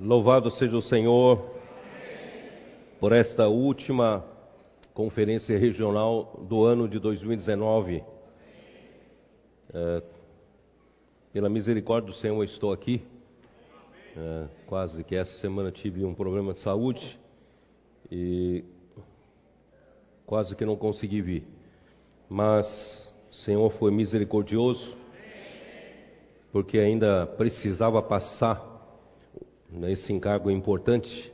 Louvado seja o Senhor por esta última conferência regional do ano de 2019. É, pela misericórdia do Senhor, estou aqui. É, quase que essa semana tive um problema de saúde e quase que não consegui vir. Mas o Senhor foi misericordioso, porque ainda precisava passar nesse encargo importante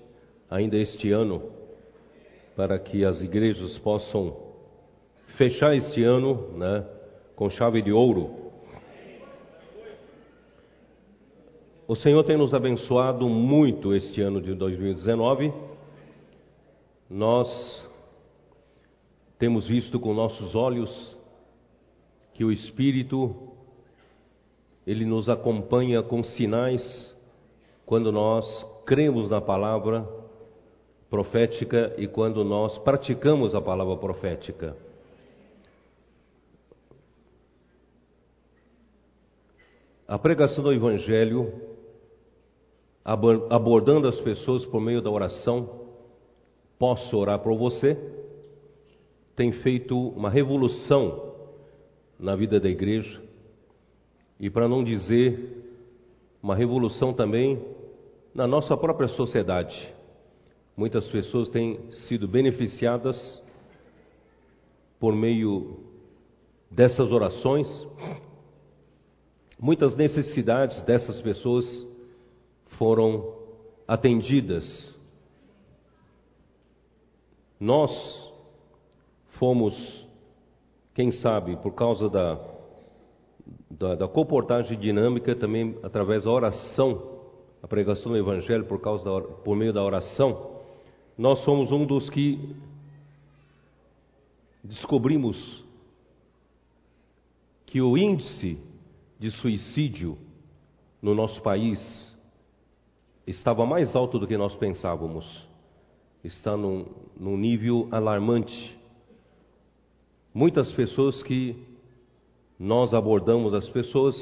ainda este ano, para que as igrejas possam fechar este ano né, com chave de ouro. O Senhor tem nos abençoado muito este ano de 2019. Nós temos visto com nossos olhos que o Espírito ele nos acompanha com sinais quando nós cremos na palavra profética e quando nós praticamos a palavra profética. A pregação do Evangelho, abordando as pessoas por meio da oração, posso orar por você, tem feito uma revolução na vida da igreja, e para não dizer uma revolução também na nossa própria sociedade. Muitas pessoas têm sido beneficiadas por meio dessas orações. Muitas necessidades dessas pessoas foram atendidas. Nós fomos, quem sabe, por causa da, da, da comportagem dinâmica, também através da oração a pregação do Evangelho por, causa da, por meio da oração, nós somos um dos que descobrimos que o índice de suicídio no nosso país estava mais alto do que nós pensávamos. Está num, num nível alarmante. Muitas pessoas que nós abordamos as pessoas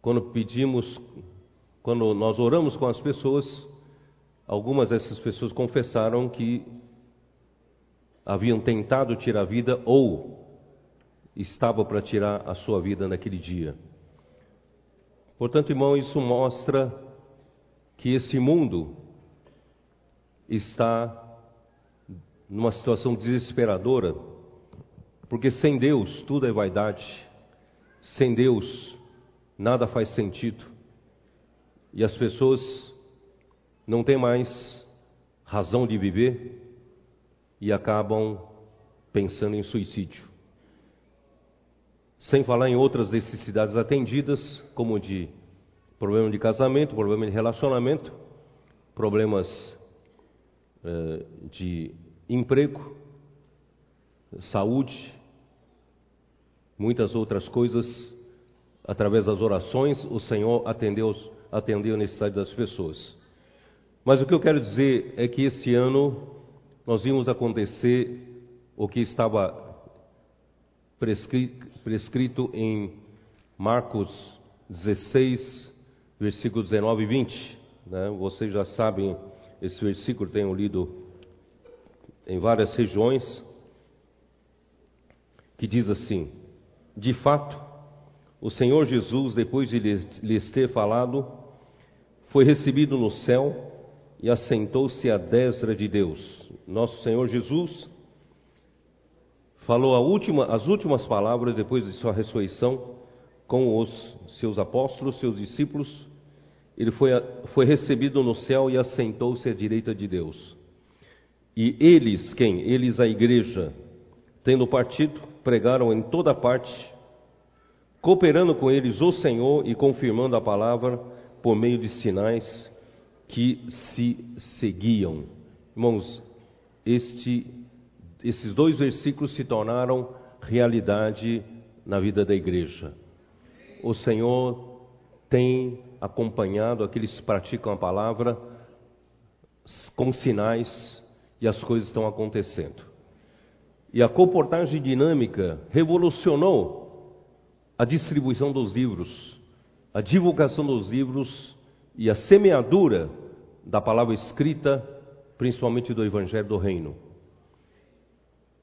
quando pedimos quando nós oramos com as pessoas, algumas dessas pessoas confessaram que haviam tentado tirar a vida ou estava para tirar a sua vida naquele dia. Portanto, irmão, isso mostra que esse mundo está numa situação desesperadora, porque sem Deus tudo é vaidade, sem Deus nada faz sentido. E as pessoas não têm mais razão de viver e acabam pensando em suicídio. Sem falar em outras necessidades atendidas, como de problema de casamento, problema de relacionamento, problemas eh, de emprego, saúde, muitas outras coisas. Através das orações, o Senhor atendeu atender a necessidade das pessoas. Mas o que eu quero dizer é que esse ano nós vimos acontecer o que estava prescrito, em Marcos 16, versículos 19 e 20. Né? Vocês já sabem, esse versículo tenho lido em várias regiões, que diz assim: De fato, o Senhor Jesus, depois de lhes ter falado, foi recebido no céu e assentou-se à destra de Deus. Nosso Senhor Jesus falou última, as últimas palavras depois de sua ressurreição com os seus apóstolos, seus discípulos. Ele foi, foi recebido no céu e assentou-se à direita de Deus. E eles, quem? Eles, a igreja, tendo partido, pregaram em toda parte, cooperando com eles o Senhor e confirmando a palavra por meio de sinais que se seguiam. Irmãos, este, esses dois versículos se tornaram realidade na vida da igreja. O Senhor tem acompanhado aqueles que praticam a palavra com sinais e as coisas estão acontecendo. E a comportagem dinâmica revolucionou a distribuição dos livros a divulgação dos livros e a semeadura da palavra escrita, principalmente do Evangelho do Reino.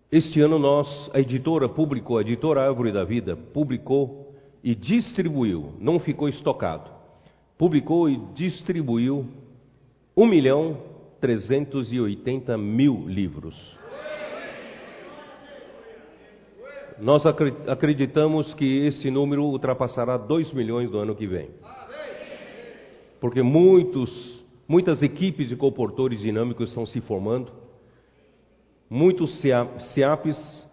Este ano nós, a editora publicou, a editora Árvore da Vida, publicou e distribuiu, não ficou estocado, publicou e distribuiu 1 milhão 380 mil livros. Nós acreditamos que esse número ultrapassará 2 milhões do ano que vem. Porque muitos, muitas equipes de comportores dinâmicos estão se formando, muitos CIAPs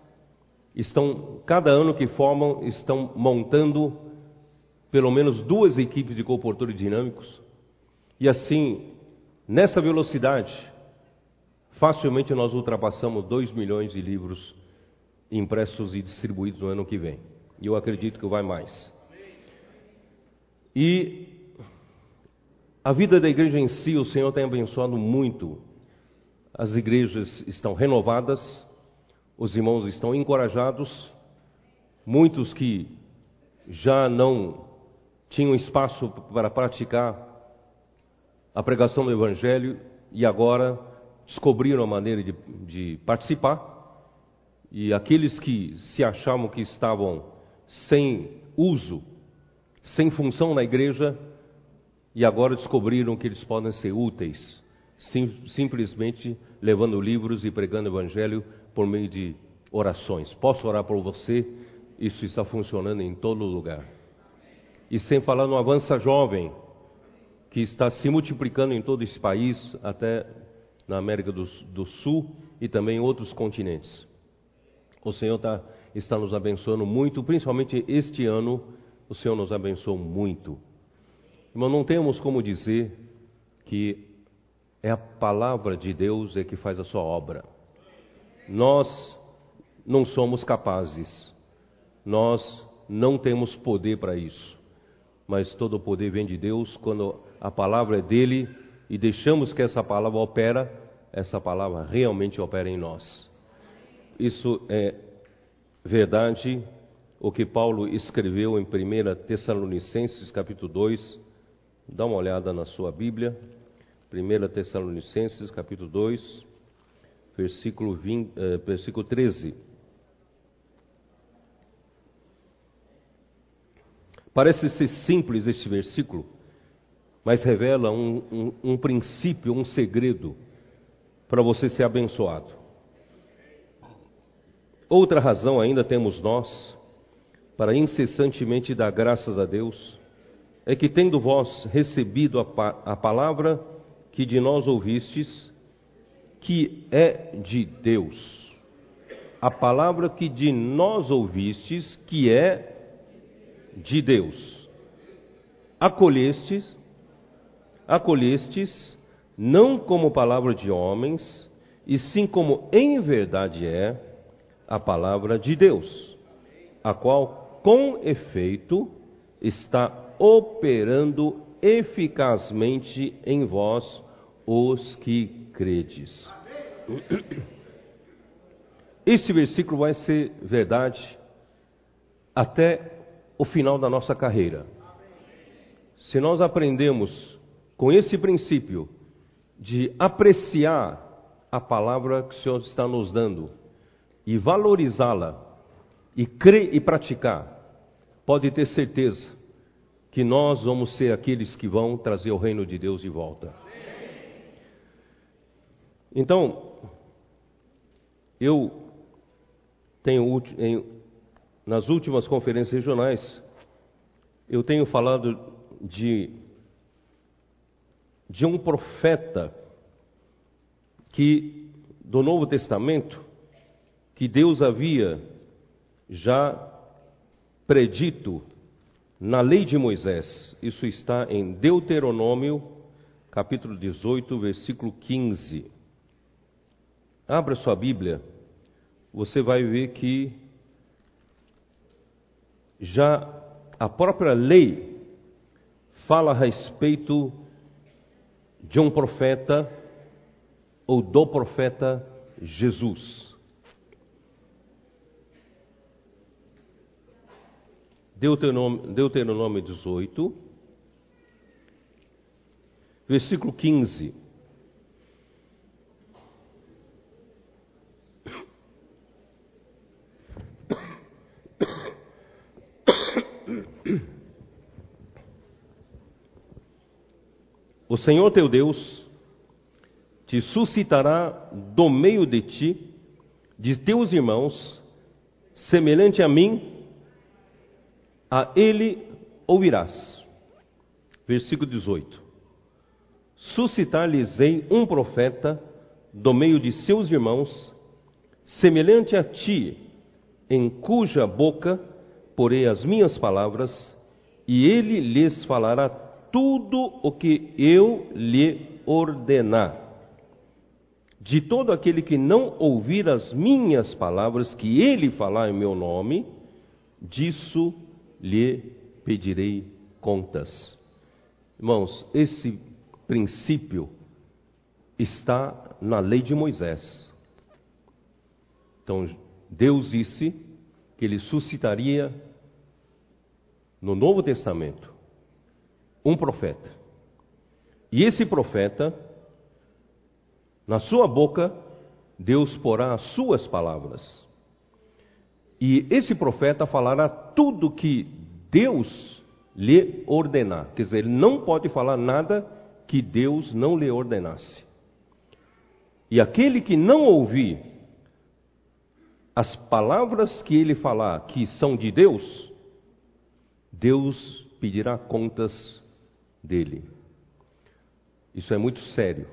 estão, cada ano que formam, estão montando pelo menos duas equipes de comportores dinâmicos, e assim, nessa velocidade, facilmente nós ultrapassamos 2 milhões de livros impressos e distribuídos no ano que vem. E eu acredito que vai mais. E a vida da igreja em si, o Senhor tem abençoado muito. As igrejas estão renovadas, os irmãos estão encorajados, muitos que já não tinham espaço para praticar a pregação do Evangelho e agora descobriram a maneira de, de participar e aqueles que se achavam que estavam sem uso, sem função na igreja, e agora descobriram que eles podem ser úteis, sim, simplesmente levando livros e pregando evangelho por meio de orações. Posso orar por você? Isso está funcionando em todo lugar. E sem falar no Avança Jovem, que está se multiplicando em todo esse país, até na América do, do Sul e também em outros continentes. O Senhor tá, está nos abençoando muito, principalmente este ano, o Senhor nos abençoou muito. Irmão, não temos como dizer que é a palavra de Deus é que faz a sua obra. Nós não somos capazes, nós não temos poder para isso, mas todo o poder vem de Deus quando a palavra é dele e deixamos que essa palavra opera, essa palavra realmente opera em nós. Isso é verdade o que Paulo escreveu em 1 Tessalonicenses, capítulo 2. Dá uma olhada na sua Bíblia. 1 Tessalonicenses, capítulo 2, versículo, 20, eh, versículo 13. Parece ser simples este versículo, mas revela um, um, um princípio, um segredo para você ser abençoado. Outra razão ainda temos nós para incessantemente dar graças a Deus é que, tendo vós recebido a, pa a palavra que de nós ouvistes, que é de Deus, a palavra que de nós ouvistes, que é de Deus, acolhestes, acolhestes, não como palavra de homens, e sim como em verdade é, a palavra de Deus, a qual, com efeito, está operando eficazmente em vós, os que credes. Esse versículo vai ser verdade até o final da nossa carreira. Se nós aprendemos com esse princípio de apreciar a palavra que o Senhor está nos dando, e valorizá-la e crer e praticar, pode ter certeza que nós vamos ser aqueles que vão trazer o reino de Deus de volta. Então, eu tenho nas últimas conferências regionais, eu tenho falado de de um profeta que do Novo Testamento que Deus havia já predito na lei de Moisés. Isso está em Deuteronômio, capítulo 18, versículo 15. Abra sua Bíblia, você vai ver que já a própria lei fala a respeito de um profeta ou do profeta Jesus. Deuteronômio, Deuteronômio 18, versículo 15. O Senhor teu Deus te suscitará do meio de ti, de teus irmãos, semelhante a mim, a ele ouvirás. Versículo 18: Suscitar-lhes-ei um profeta do meio de seus irmãos, semelhante a ti, em cuja boca porei as minhas palavras, e ele lhes falará tudo o que eu lhe ordenar. De todo aquele que não ouvir as minhas palavras que ele falar em meu nome, disso lhe pedirei contas. Irmãos, esse princípio está na lei de Moisés. Então, Deus disse que ele suscitaria no Novo Testamento um profeta. E esse profeta, na sua boca, Deus porá as suas palavras. E esse profeta falará tudo que Deus lhe ordenar. Quer dizer, ele não pode falar nada que Deus não lhe ordenasse. E aquele que não ouvir as palavras que ele falar que são de Deus, Deus pedirá contas dele. Isso é muito sério.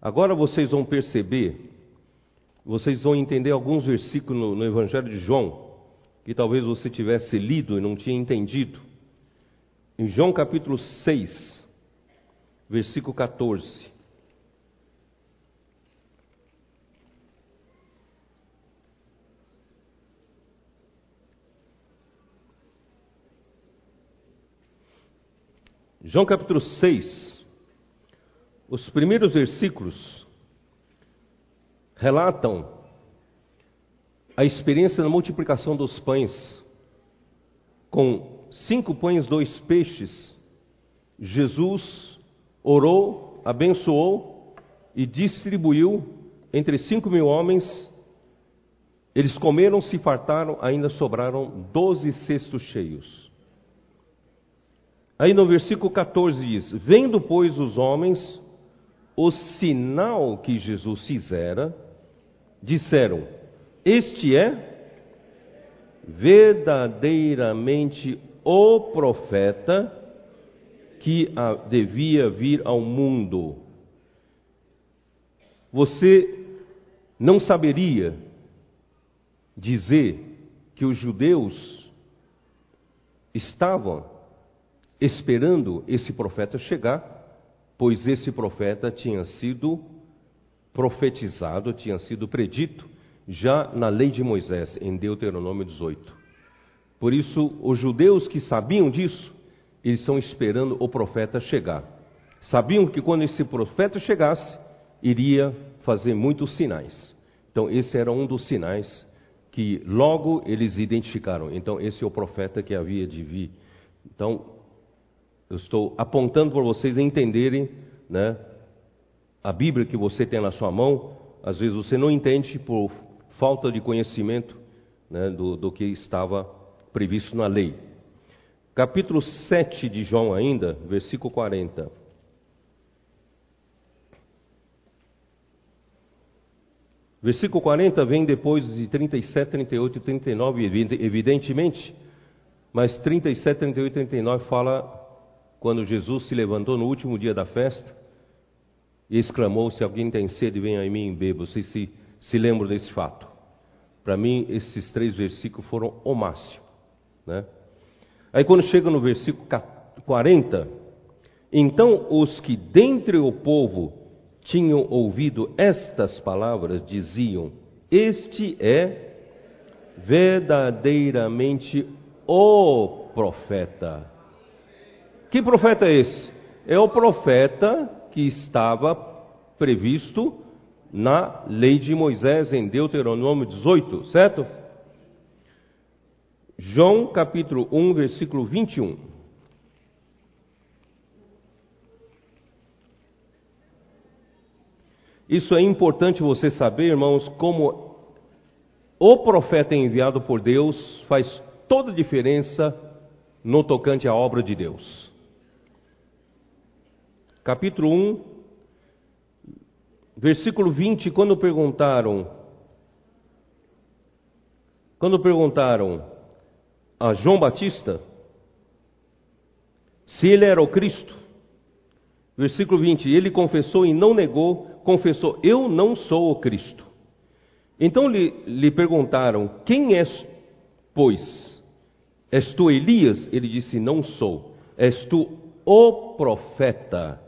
Agora vocês vão perceber, vocês vão entender alguns versículos no, Evangelho de João, que talvez você tivesse lido e não tinha entendido. Em João capítulo 6, versículo 14. João capítulo 6, os primeiros versículos relatam a experiência da multiplicação dos pães, com cinco pães, dois peixes. Jesus orou, abençoou e distribuiu entre cinco mil homens. Eles comeram, se fartaram, ainda sobraram doze cestos cheios. Aí no versículo 14 diz: Vendo, pois, os homens o sinal que Jesus fizera, disseram: Este é verdadeiramente o profeta que devia vir ao mundo. Você não saberia dizer que os judeus estavam esperando esse profeta chegar, pois esse profeta tinha sido profetizado, tinha sido predito já na lei de Moisés, em Deuteronômio 18. Por isso, os judeus que sabiam disso, eles estão esperando o profeta chegar. Sabiam que quando esse profeta chegasse, iria fazer muitos sinais. Então, esse era um dos sinais que logo eles identificaram. Então, esse é o profeta que havia de vir. Então, eu estou apontando para vocês entenderem né, a Bíblia que você tem na sua mão. Às vezes você não entende por falta de conhecimento né, do, do que estava previsto na lei. Capítulo 7 de João, ainda, versículo 40. Versículo 40 vem depois de 37, 38 e 39, evidentemente, mas 37, 38 e 39 fala quando Jesus se levantou no último dia da festa e exclamou: Se alguém tem sede, venha a mim e beba. Vocês se, se lembram desse fato? Para mim, esses três versículos foram o máximo. Né? Aí, quando chega no versículo 40, então os que dentre o povo tinham ouvido estas palavras diziam: Este é verdadeiramente o profeta que profeta é esse? É o profeta que estava previsto na lei de Moisés em Deuteronômio 18, certo? João capítulo 1, versículo 21. Isso é importante você saber, irmãos, como o profeta enviado por Deus faz toda a diferença no tocante à obra de Deus. Capítulo 1, versículo 20, quando perguntaram quando perguntaram a João Batista se ele era o Cristo, versículo 20, ele confessou e não negou, confessou: Eu não sou o Cristo. Então lhe, lhe perguntaram: Quem és, pois? És tu Elias? Ele disse: Não sou. És tu o profeta?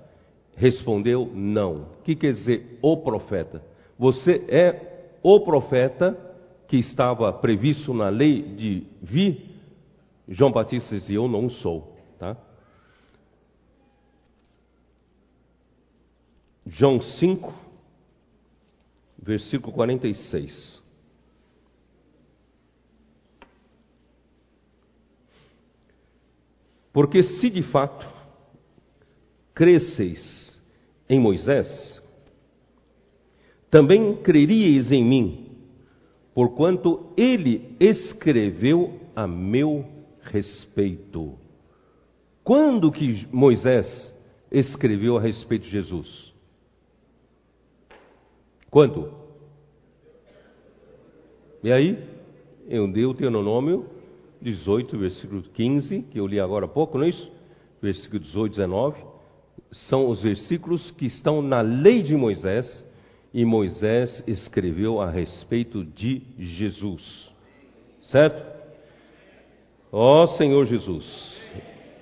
Respondeu: Não. O que quer dizer o profeta? Você é o profeta que estava previsto na lei de vir? João Batista disse: Eu não sou. Tá? João 5, versículo 46. Porque se de fato cresceis em Moisés, também creríeis em mim, porquanto ele escreveu a meu respeito. Quando que Moisés escreveu a respeito de Jesus? Quando? E aí? Eu dei o Deuteronômio 18, versículo 15, que eu li agora há pouco, não é isso? Versículo 18, 19. São os versículos que estão na lei de Moisés, e Moisés escreveu a respeito de Jesus. Certo? Ó oh, Senhor Jesus,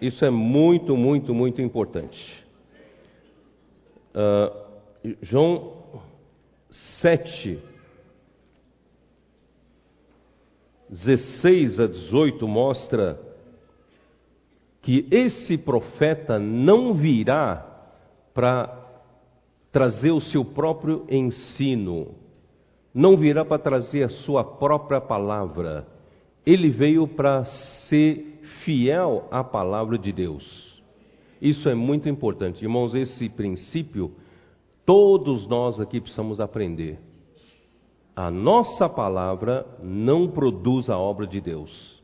isso é muito, muito, muito importante. Uh, João 7, 16 a 18 mostra que esse profeta não virá para trazer o seu próprio ensino, não virá para trazer a sua própria palavra. Ele veio para ser fiel à palavra de Deus. Isso é muito importante. Irmãos, esse princípio todos nós aqui precisamos aprender a nossa palavra não produz a obra de Deus,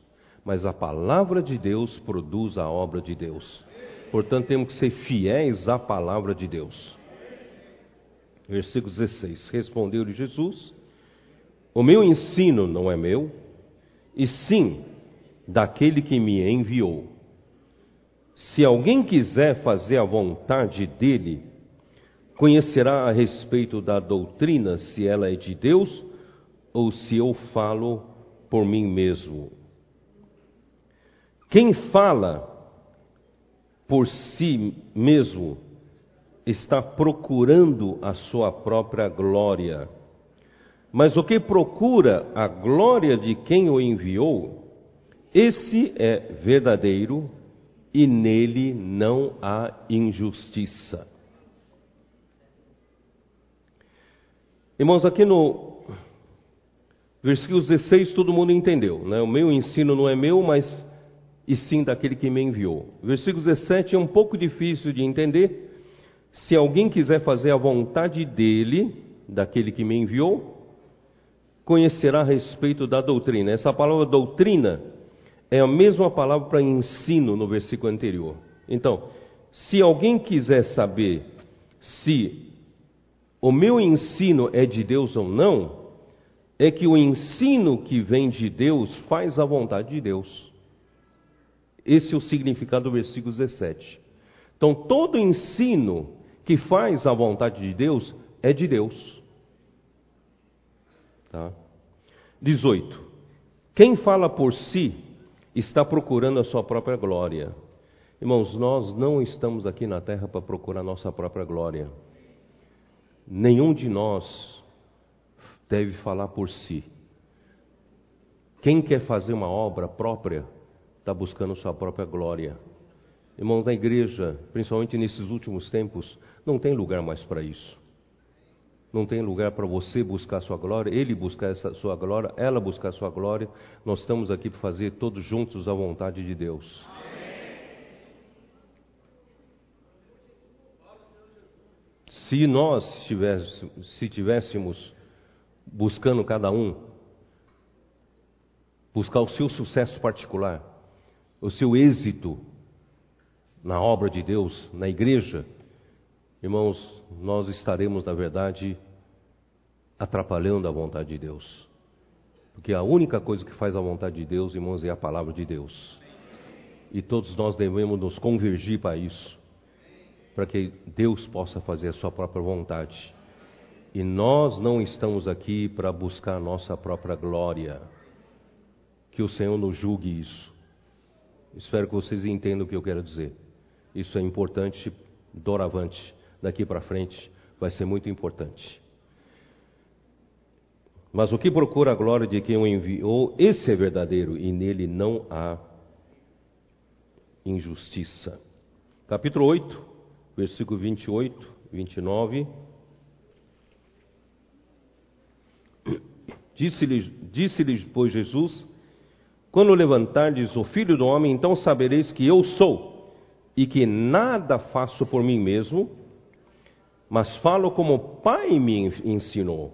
mas a palavra de Deus produz a obra de Deus. Portanto, temos que ser fiéis à palavra de Deus. Versículo 16: Respondeu-lhe Jesus: O meu ensino não é meu, e sim daquele que me enviou. Se alguém quiser fazer a vontade dele, conhecerá a respeito da doutrina se ela é de Deus ou se eu falo por mim mesmo. Quem fala por si mesmo está procurando a sua própria glória. Mas o que procura a glória de quem o enviou, esse é verdadeiro e nele não há injustiça. Irmãos, aqui no versículo 16 todo mundo entendeu, né? O meu ensino não é meu, mas e sim daquele que me enviou. Versículo 17 é um pouco difícil de entender. Se alguém quiser fazer a vontade dele, daquele que me enviou, conhecerá a respeito da doutrina. Essa palavra doutrina é a mesma palavra para ensino no versículo anterior. Então, se alguém quiser saber se o meu ensino é de Deus ou não, é que o ensino que vem de Deus faz a vontade de Deus. Esse é o significado do versículo 17. Então, todo ensino que faz a vontade de Deus é de Deus. Tá? 18. Quem fala por si está procurando a sua própria glória. Irmãos, nós não estamos aqui na terra para procurar a nossa própria glória. Nenhum de nós deve falar por si. Quem quer fazer uma obra própria está buscando sua própria glória. Irmãos, na igreja, principalmente nesses últimos tempos, não tem lugar mais para isso. Não tem lugar para você buscar sua glória, ele buscar essa sua glória, ela buscar sua glória. Nós estamos aqui para fazer todos juntos a vontade de Deus. Se nós se tivéssemos buscando cada um buscar o seu sucesso particular, o seu êxito na obra de Deus, na igreja, irmãos, nós estaremos, na verdade, atrapalhando a vontade de Deus. Porque a única coisa que faz a vontade de Deus, irmãos, é a palavra de Deus. E todos nós devemos nos convergir para isso, para que Deus possa fazer a sua própria vontade. E nós não estamos aqui para buscar a nossa própria glória. Que o Senhor nos julgue isso. Espero que vocês entendam o que eu quero dizer. Isso é importante, doravante, daqui para frente, vai ser muito importante. Mas o que procura a glória de quem o enviou, esse é verdadeiro, e nele não há injustiça. Capítulo 8, versículo 28, 29. Disse-lhes, disse pois, Jesus: Quando levantardes o filho do homem, então sabereis que eu sou, e que nada faço por mim mesmo, mas falo como o Pai me ensinou.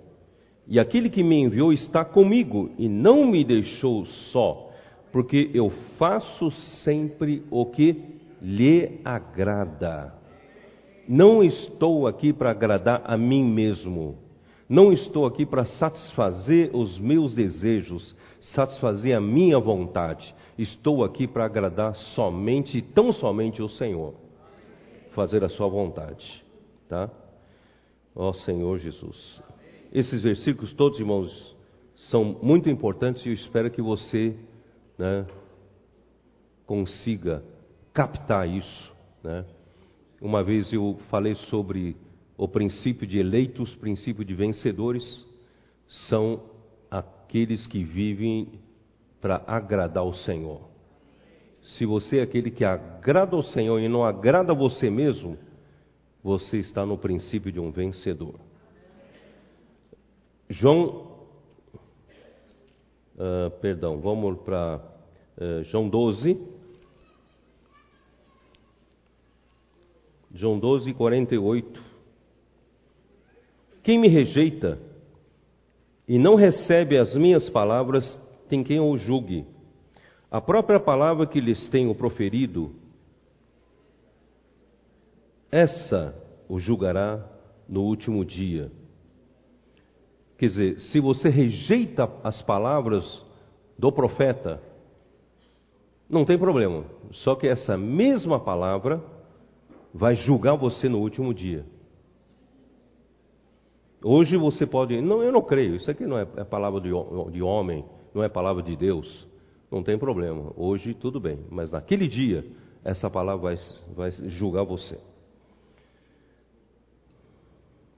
E aquele que me enviou está comigo e não me deixou só, porque eu faço sempre o que lhe agrada. Não estou aqui para agradar a mim mesmo não estou aqui para satisfazer os meus desejos, satisfazer a minha vontade. Estou aqui para agradar somente tão somente o Senhor. Fazer a sua vontade, tá? Ó Senhor Jesus. Esses versículos todos, irmãos, são muito importantes e eu espero que você, né, consiga captar isso, né? Uma vez eu falei sobre o princípio de eleitos, princípio de vencedores, são aqueles que vivem para agradar o Senhor. Se você é aquele que agrada ao Senhor e não agrada a você mesmo, você está no princípio de um vencedor. João, uh, perdão, vamos para uh, João 12. João 12, 48. Quem me rejeita e não recebe as minhas palavras, tem quem o julgue. A própria palavra que lhes tenho proferido, essa o julgará no último dia. Quer dizer, se você rejeita as palavras do profeta, não tem problema. Só que essa mesma palavra vai julgar você no último dia. Hoje você pode, não, eu não creio, isso aqui não é, é palavra de, de homem, não é palavra de Deus, não tem problema. Hoje tudo bem, mas naquele dia essa palavra vai, vai julgar você.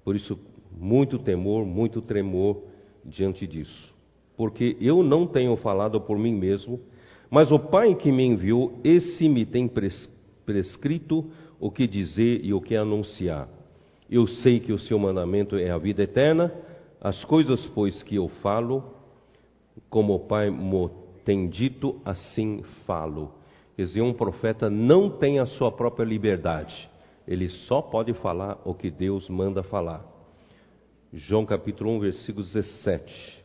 Por isso, muito temor, muito tremor diante disso. Porque eu não tenho falado por mim mesmo, mas o Pai que me enviou, esse me tem prescrito o que dizer e o que anunciar. Eu sei que o seu mandamento é a vida eterna, as coisas, pois, que eu falo, como o Pai me tem dito, assim falo. Quer dizer, um profeta não tem a sua própria liberdade, ele só pode falar o que Deus manda falar. João capítulo 1, versículo 17.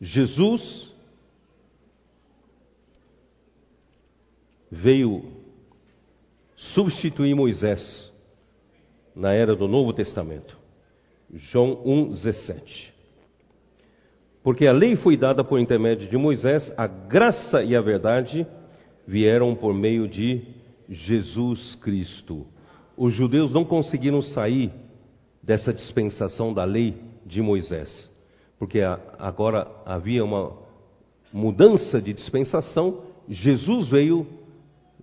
Jesus veio substituir Moisés na era do Novo Testamento. João 1,17. Porque a lei foi dada por intermédio de Moisés, a graça e a verdade vieram por meio de Jesus Cristo. Os judeus não conseguiram sair dessa dispensação da lei de Moisés, porque agora havia uma mudança de dispensação, Jesus veio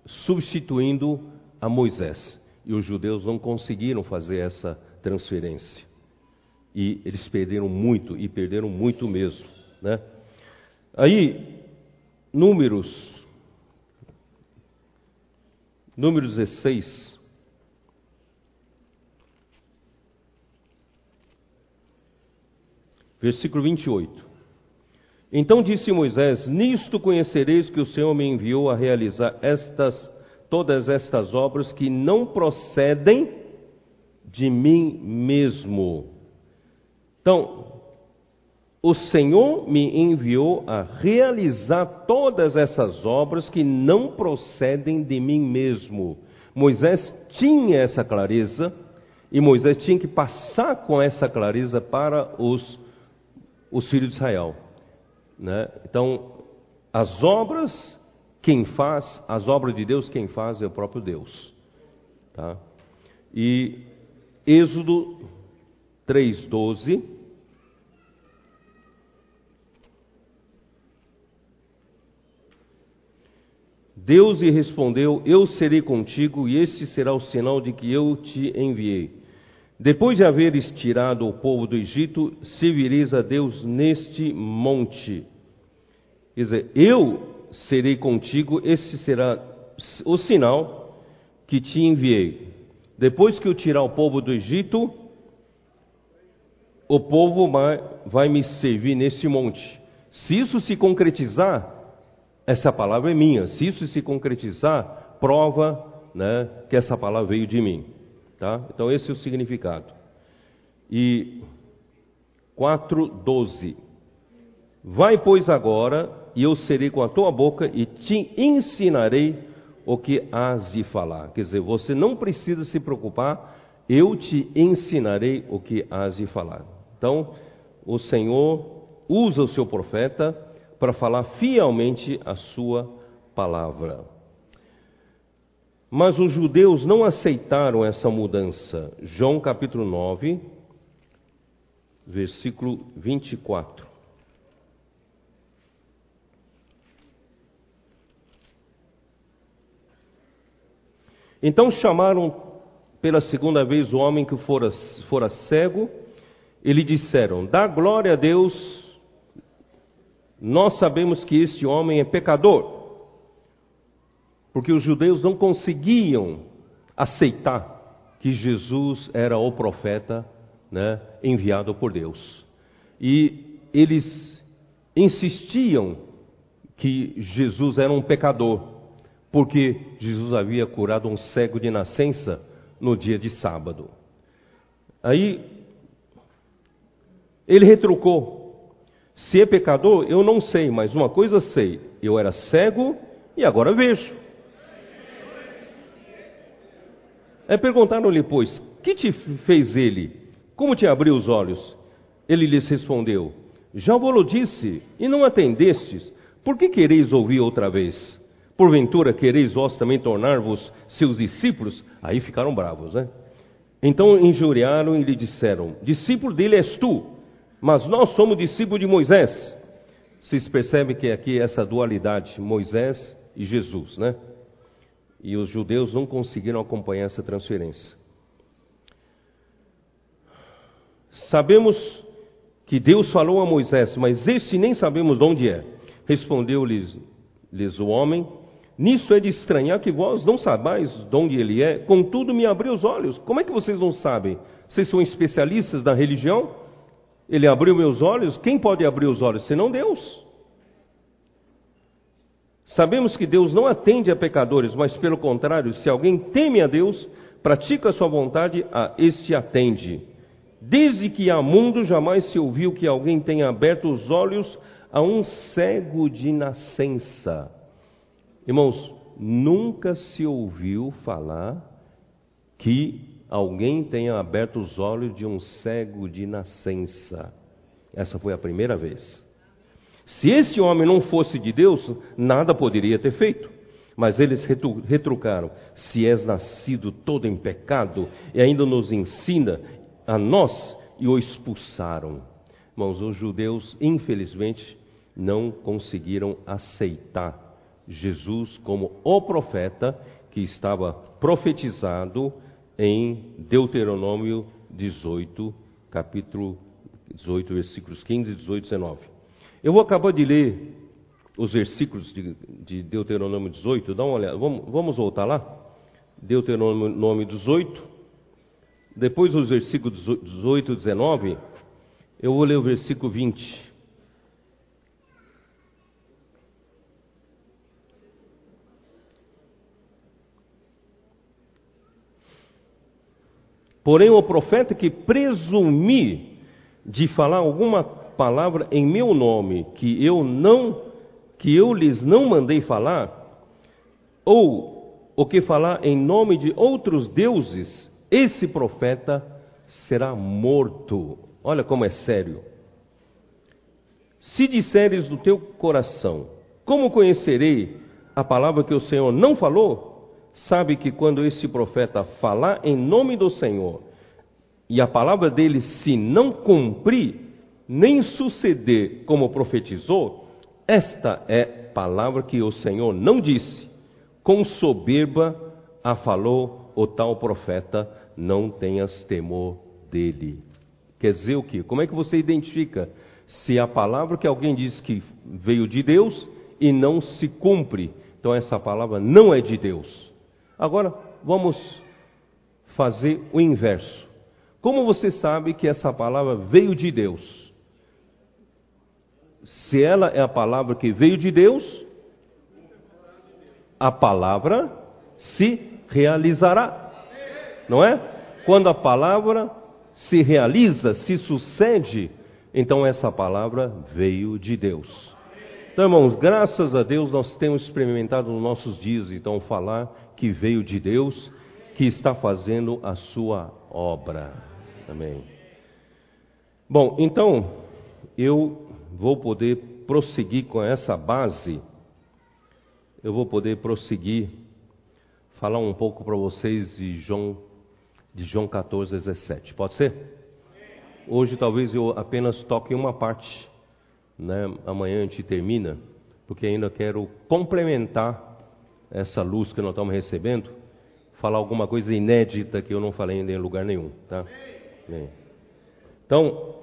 substituindo a Moisés. E os judeus não conseguiram fazer essa transferência. E eles perderam muito, e perderam muito mesmo. Né? Aí, números, número 16. Versículo 28. Então disse Moisés: Nisto conhecereis que o Senhor me enviou a realizar estas todas estas obras que não procedem de mim mesmo. Então, o Senhor me enviou a realizar todas essas obras que não procedem de mim mesmo. Moisés tinha essa clareza e Moisés tinha que passar com essa clareza para os, os filhos de Israel. Né? Então, as obras, quem faz, as obras de Deus, quem faz é o próprio Deus. Tá? E Êxodo 3,12 Deus lhe respondeu: Eu serei contigo, e este será o sinal de que eu te enviei. Depois de haveres tirado o povo do Egito, servireis a Deus neste monte. Quer dizer, eu serei contigo, esse será o sinal que te enviei. Depois que eu tirar o povo do Egito, o povo vai, me servir neste monte. Se isso se concretizar, essa palavra é minha. Se isso se concretizar, prova né, que essa palavra veio de mim. Tá? Então, esse é o significado. E 4,12: Vai, pois, agora, e eu serei com a tua boca e te ensinarei o que has de falar. Quer dizer, você não precisa se preocupar, eu te ensinarei o que has de falar. Então, o Senhor usa o seu profeta para falar fielmente a sua palavra. Mas os judeus não aceitaram essa mudança. João capítulo 9, versículo 24. Então chamaram pela segunda vez o homem que fora, fora cego e lhe disseram: Dá glória a Deus nós sabemos que este homem é pecador, porque os judeus não conseguiam aceitar que Jesus era o profeta né, enviado por Deus. E eles insistiam que Jesus era um pecador, porque Jesus havia curado um cego de nascença no dia de sábado. Aí ele retrucou se é pecador, eu não sei, mas uma coisa sei: eu era cego e agora vejo. É perguntaram-lhe, pois, que te fez ele? Como te abriu os olhos? Ele lhes respondeu: Já vos disse, e não atendestes. Por que quereis ouvir outra vez? Porventura quereis vós também tornar-vos seus discípulos? Aí ficaram bravos, né? Então injuriaram e lhe disseram: Discípulo dele és tu mas nós somos discípulos de Moisés. Vocês percebem que aqui é essa dualidade, Moisés e Jesus, né? E os judeus não conseguiram acompanhar essa transferência. Sabemos que Deus falou a Moisés, mas este nem sabemos de onde é. Respondeu-lhes o homem: Nisso é de estranhar que vós não sabais de onde ele é, contudo me abriu os olhos. Como é que vocês não sabem? Vocês são especialistas da religião? Ele abriu meus olhos. Quem pode abrir os olhos senão Deus? Sabemos que Deus não atende a pecadores, mas pelo contrário, se alguém teme a Deus, pratica a sua vontade, a este atende. Desde que há mundo, jamais se ouviu que alguém tenha aberto os olhos a um cego de nascença. Irmãos, nunca se ouviu falar que alguém tenha aberto os olhos de um cego de nascença. Essa foi a primeira vez. Se esse homem não fosse de Deus, nada poderia ter feito. Mas eles retrucaram: se és nascido todo em pecado, e ainda nos ensina a nós, e o expulsaram. Irmãos, os judeus, infelizmente, não conseguiram aceitar Jesus como o profeta que estava profetizado em Deuteronômio 18, capítulo 18, versículos 15, 18 e 19. Eu vou acabar de ler os versículos de, de Deuteronômio 18, dá uma olhada, vamos, vamos voltar lá? Deuteronômio 18, depois os versículos 18 e 19, eu vou ler o versículo 20. Porém, o profeta que presumir de falar alguma palavra em meu nome que eu não que eu lhes não mandei falar, ou o que falar em nome de outros deuses, esse profeta será morto. Olha como é sério. Se disseres do teu coração, como conhecerei a palavra que o Senhor não falou? Sabe que quando esse profeta falar em nome do Senhor, e a palavra dele se não cumprir, nem suceder como profetizou, esta é palavra que o Senhor não disse. Com soberba a falou o tal profeta, não tenhas temor dele. Quer dizer o que? Como é que você identifica se a palavra que alguém diz que veio de Deus e não se cumpre, então essa palavra não é de Deus. Agora, vamos fazer o inverso. Como você sabe que essa palavra veio de Deus? Se ela é a palavra que veio de Deus, a palavra se realizará. Não é? Quando a palavra se realiza, se sucede, então essa palavra veio de Deus. Então, irmãos, graças a Deus nós temos experimentado nos nossos dias, então, falar que veio de Deus, que está fazendo a sua obra. Amém. Bom, então, eu vou poder prosseguir com essa base, eu vou poder prosseguir, falar um pouco para vocês de João, de João 14, 17. Pode ser? Hoje talvez eu apenas toque uma parte, né? amanhã a gente termina, porque ainda quero complementar essa luz que nós estamos recebendo, falar alguma coisa inédita que eu não falei ainda em lugar nenhum, tá? Bem. Então,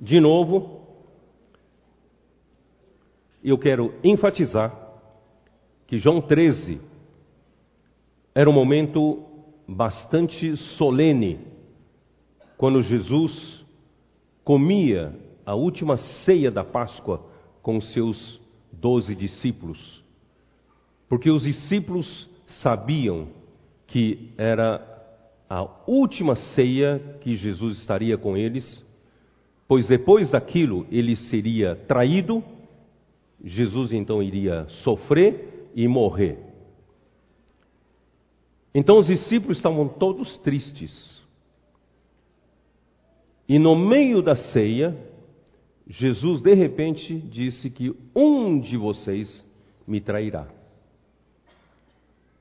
de novo, eu quero enfatizar que João 13 era um momento bastante solene quando Jesus comia a última ceia da Páscoa com seus doze discípulos. Porque os discípulos sabiam que era a última ceia que Jesus estaria com eles, pois depois daquilo ele seria traído, Jesus então iria sofrer e morrer. Então os discípulos estavam todos tristes, e no meio da ceia, Jesus de repente disse que um de vocês me trairá.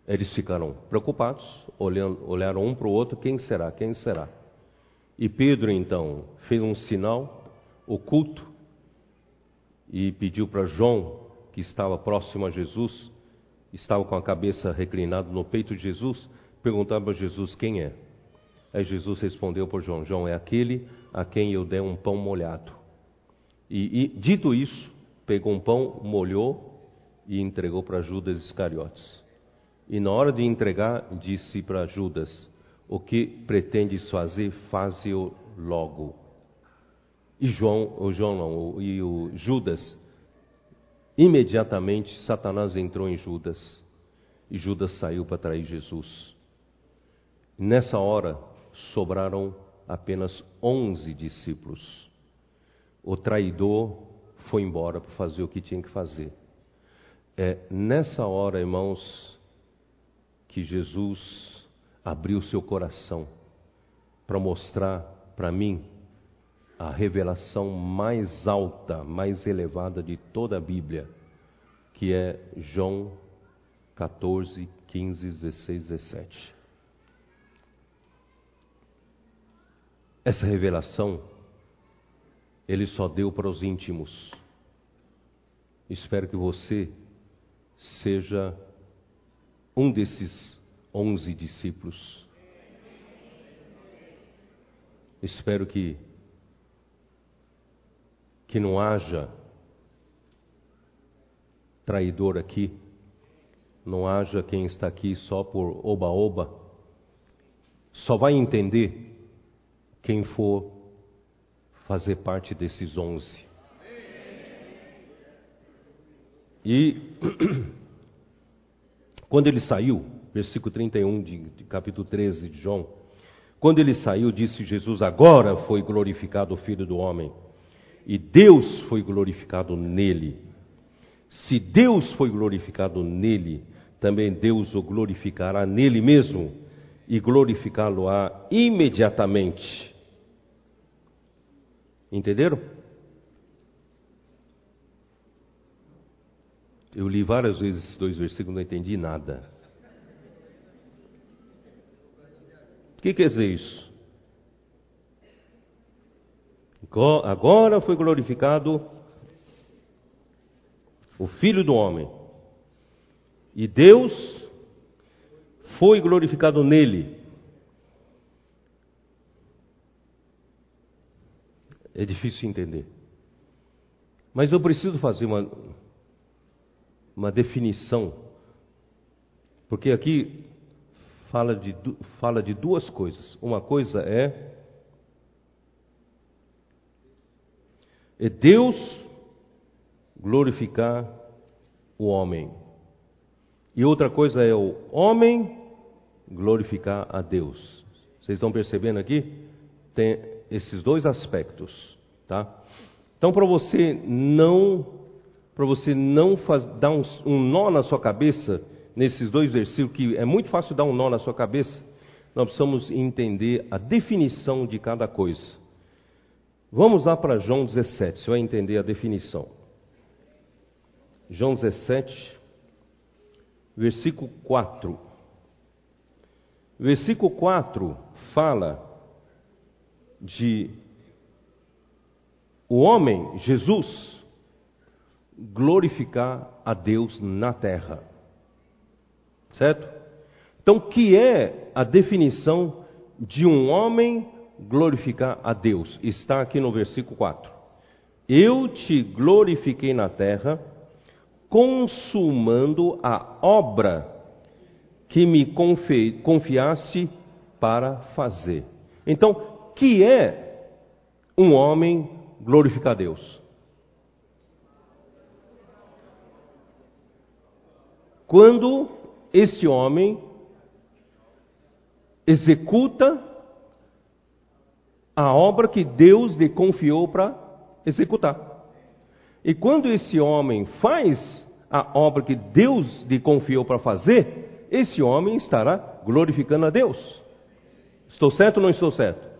Eles ficaram preocupados, olhando, olharam um para o outro: quem será? Quem será? E Pedro então fez um sinal oculto e pediu para João, que estava próximo a Jesus, estava com a cabeça reclinada no peito de Jesus, perguntar para Jesus quem é. Aí Jesus respondeu por João: João é aquele a quem eu dei um pão molhado. E, e dito isso, pegou um pão, molhou e entregou para Judas Iscariotes. E na hora de entregar, disse para Judas: O que pretendes fazer, faze-o logo. E João, o João não, e o Judas, imediatamente Satanás entrou em Judas. E Judas saiu para trair Jesus. Nessa hora, sobraram apenas onze discípulos. O traidor foi embora para fazer o que tinha que fazer. É nessa hora, irmãos, que Jesus abriu seu coração para mostrar para mim a revelação mais alta, mais elevada de toda a Bíblia, que é João 14, 15, 16, 17. Essa revelação ele só deu para os íntimos. Espero que você seja um desses onze discípulos. Espero que que não haja traidor aqui, não haja quem está aqui só por oba-oba, só vai entender quem for fazer parte desses onze. E Quando ele saiu, versículo 31 de, de capítulo 13 de João, quando ele saiu, disse Jesus: Agora foi glorificado o Filho do Homem, e Deus foi glorificado nele. Se Deus foi glorificado nele, também Deus o glorificará nele mesmo e glorificá-lo-á imediatamente. Entenderam? Eu li várias vezes esses dois versículos, não entendi nada. O que quer dizer isso? Agora foi glorificado o Filho do Homem. E Deus foi glorificado nele. É difícil entender. Mas eu preciso fazer uma, uma definição, porque aqui fala de, fala de duas coisas. Uma coisa é, é Deus glorificar o homem, e outra coisa é o homem glorificar a Deus. Vocês estão percebendo aqui? Tem esses dois aspectos, tá? Então, para você não para você não faz, dar um, um nó na sua cabeça, nesses dois versículos, que é muito fácil dar um nó na sua cabeça, nós precisamos entender a definição de cada coisa. Vamos lá para João 17, você vai entender a definição. João 17, versículo 4. Versículo 4 fala de o homem, Jesus, glorificar a Deus na terra. Certo? Então, que é a definição de um homem glorificar a Deus? Está aqui no versículo 4. Eu te glorifiquei na terra, consumando a obra que me confi confiaste para fazer. Então, que é um homem glorificar a Deus? quando este homem executa a obra que Deus lhe confiou para executar. E quando esse homem faz a obra que Deus lhe confiou para fazer, esse homem estará glorificando a Deus. Estou certo ou não estou certo?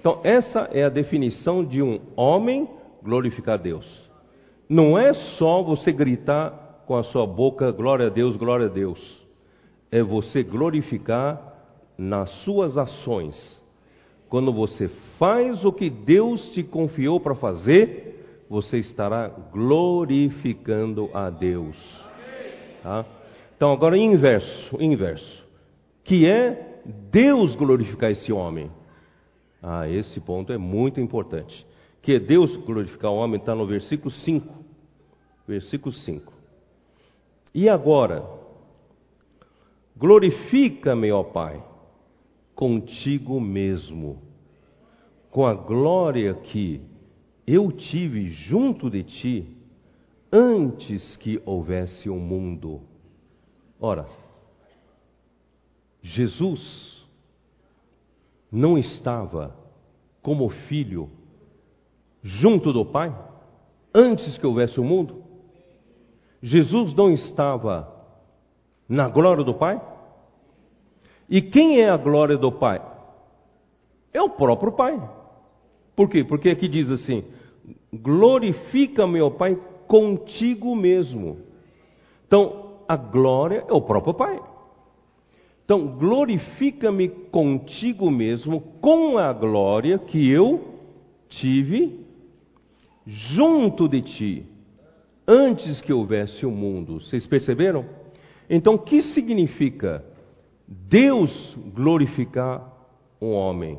Então, essa é a definição de um homem glorificar a Deus. Não é só você gritar com a sua boca, glória a Deus, glória a Deus. É você glorificar nas suas ações. Quando você faz o que Deus te confiou para fazer, você estará glorificando a Deus. Tá? Então, agora inverso, inverso. Que é Deus glorificar esse homem. Ah, esse ponto é muito importante. Que Deus glorificar o homem, está no versículo 5. Versículo 5. E agora, glorifica-me, ó Pai, contigo mesmo, com a glória que eu tive junto de ti antes que houvesse o um mundo. Ora, Jesus não estava como filho junto do Pai antes que houvesse o mundo? Jesus não estava na glória do Pai? E quem é a glória do Pai? É o próprio Pai. Por quê? Porque aqui diz assim: glorifica meu Pai contigo mesmo. Então, a glória é o próprio Pai. Então, glorifica-me contigo mesmo, com a glória que eu tive junto de ti antes que houvesse o mundo. Vocês perceberam? Então, o que significa Deus glorificar um homem?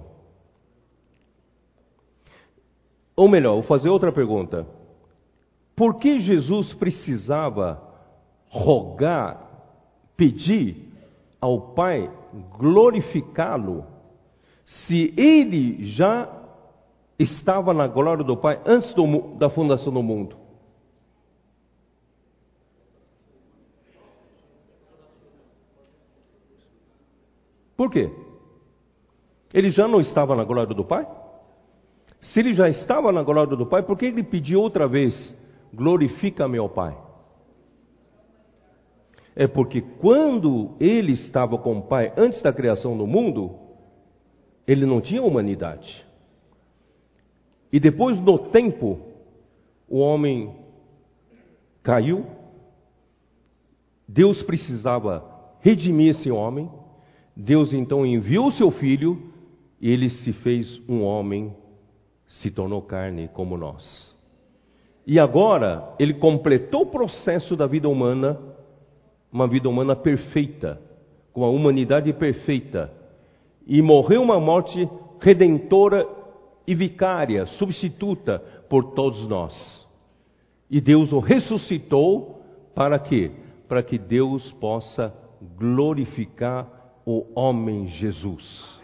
Ou melhor, vou fazer outra pergunta. Por que Jesus precisava rogar, pedir ao Pai glorificá-lo, se ele já estava na glória do Pai antes do, da fundação do mundo? Por quê? Ele já não estava na glória do Pai? Se ele já estava na glória do Pai, por que ele pediu outra vez: glorifica meu Pai? É porque quando ele estava com o Pai antes da criação do mundo, ele não tinha humanidade. E depois, no tempo, o homem caiu, Deus precisava redimir esse homem, Deus então enviou seu filho e ele se fez um homem, se tornou carne como nós. E agora ele completou o processo da vida humana, uma vida humana perfeita, com a humanidade perfeita, e morreu uma morte redentora e vicária, substituta por todos nós. E Deus o ressuscitou para quê? Para que Deus possa glorificar o homem Jesus.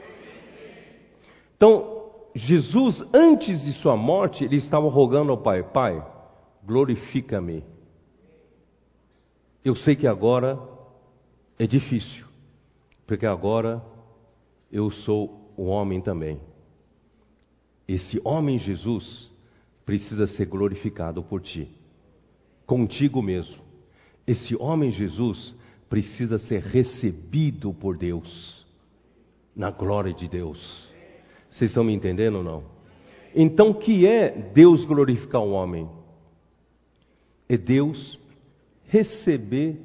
Então, Jesus, antes de sua morte, ele estava rogando ao Pai: Pai, glorifica-me. Eu sei que agora é difícil, porque agora eu sou o homem também. Esse homem Jesus precisa ser glorificado por ti, contigo mesmo. Esse homem Jesus precisa ser recebido por Deus, na glória de Deus. Vocês estão me entendendo ou não? Então, o que é Deus glorificar o homem? É Deus receber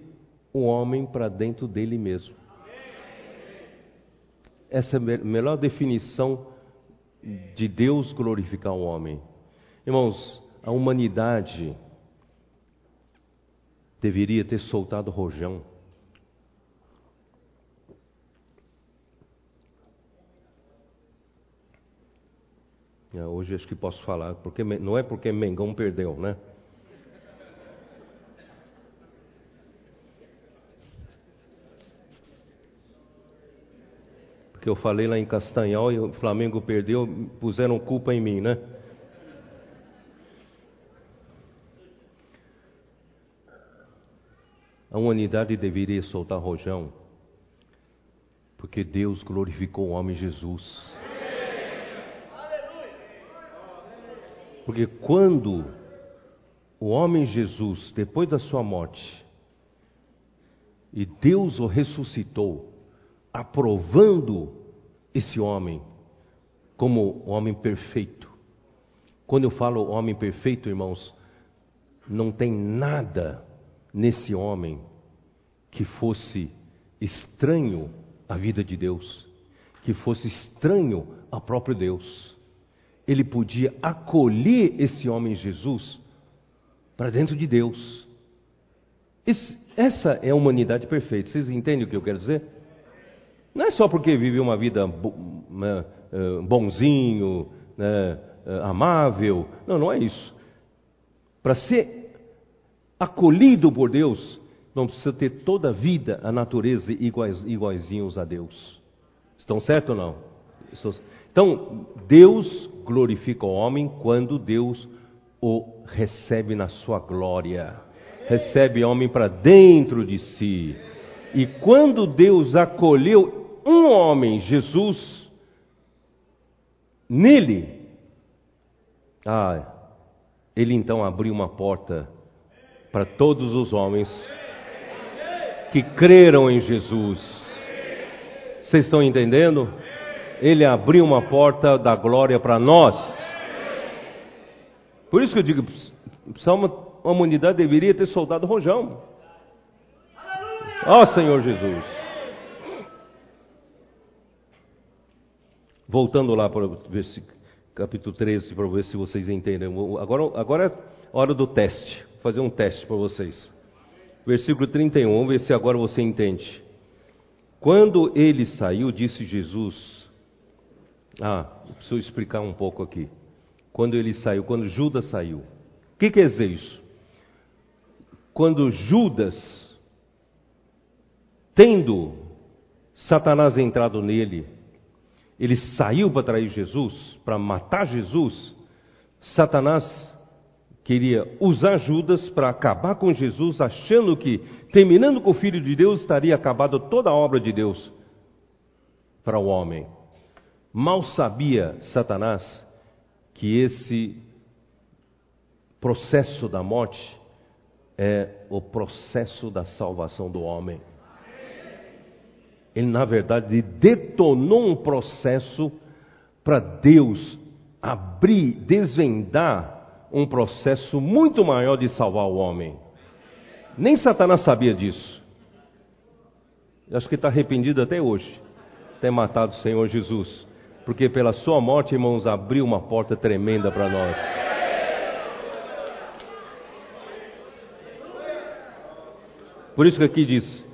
o homem para dentro dele mesmo. Essa é a melhor definição de Deus glorificar o homem. Irmãos, a humanidade deveria ter soltado rojão. É, hoje acho que posso falar, porque não é porque Mengão perdeu, né? Porque eu falei lá em Castanhal e o Flamengo perdeu, puseram culpa em mim, né? A humanidade deveria soltar rojão, porque Deus glorificou o homem Jesus. Porque quando o homem Jesus, depois da sua morte, e Deus o ressuscitou, aprovando esse homem como homem perfeito. Quando eu falo homem perfeito, irmãos, não tem nada nesse homem que fosse estranho à vida de Deus, que fosse estranho ao próprio Deus. Ele podia acolher esse homem Jesus para dentro de Deus. Esse, essa é a humanidade perfeita. Vocês entendem o que eu quero dizer? Não é só porque vive uma vida né, eh, bonzinho, né, eh, amável. Não, não é isso. Para ser acolhido por Deus, não precisa ter toda a vida, a natureza iguais, iguaizinhos a Deus. Estão certo ou não? Então, Deus glorifica o homem quando Deus o recebe na sua glória. Recebe homem para dentro de si. E quando Deus acolheu um homem, Jesus, nele, ah, ele então abriu uma porta para todos os homens que creram em Jesus. Vocês estão entendendo? Ele abriu uma porta da glória para nós. Por isso que eu digo, a humanidade deveria ter soldado rojão. Ó oh, Senhor Jesus. Voltando lá para o capítulo 13, para ver se vocês entendem. Agora, agora é hora do teste. Vou fazer um teste para vocês. Versículo 31, vamos ver se agora você entende. Quando ele saiu, disse Jesus. Ah, preciso explicar um pouco aqui. Quando ele saiu, quando Judas saiu. O que quer dizer isso? Quando Judas, tendo Satanás entrado nele, ele saiu para trair Jesus, para matar Jesus, Satanás queria usar Judas para acabar com Jesus, achando que, terminando com o Filho de Deus, estaria acabada toda a obra de Deus. para o homem. Mal sabia Satanás que esse processo da morte é o processo da salvação do homem. Ele, na verdade, detonou um processo para Deus abrir, desvendar um processo muito maior de salvar o homem. Nem Satanás sabia disso. Acho que está arrependido até hoje, ter matado o Senhor Jesus, porque pela sua morte, irmãos, abriu uma porta tremenda para nós. Por isso que aqui diz: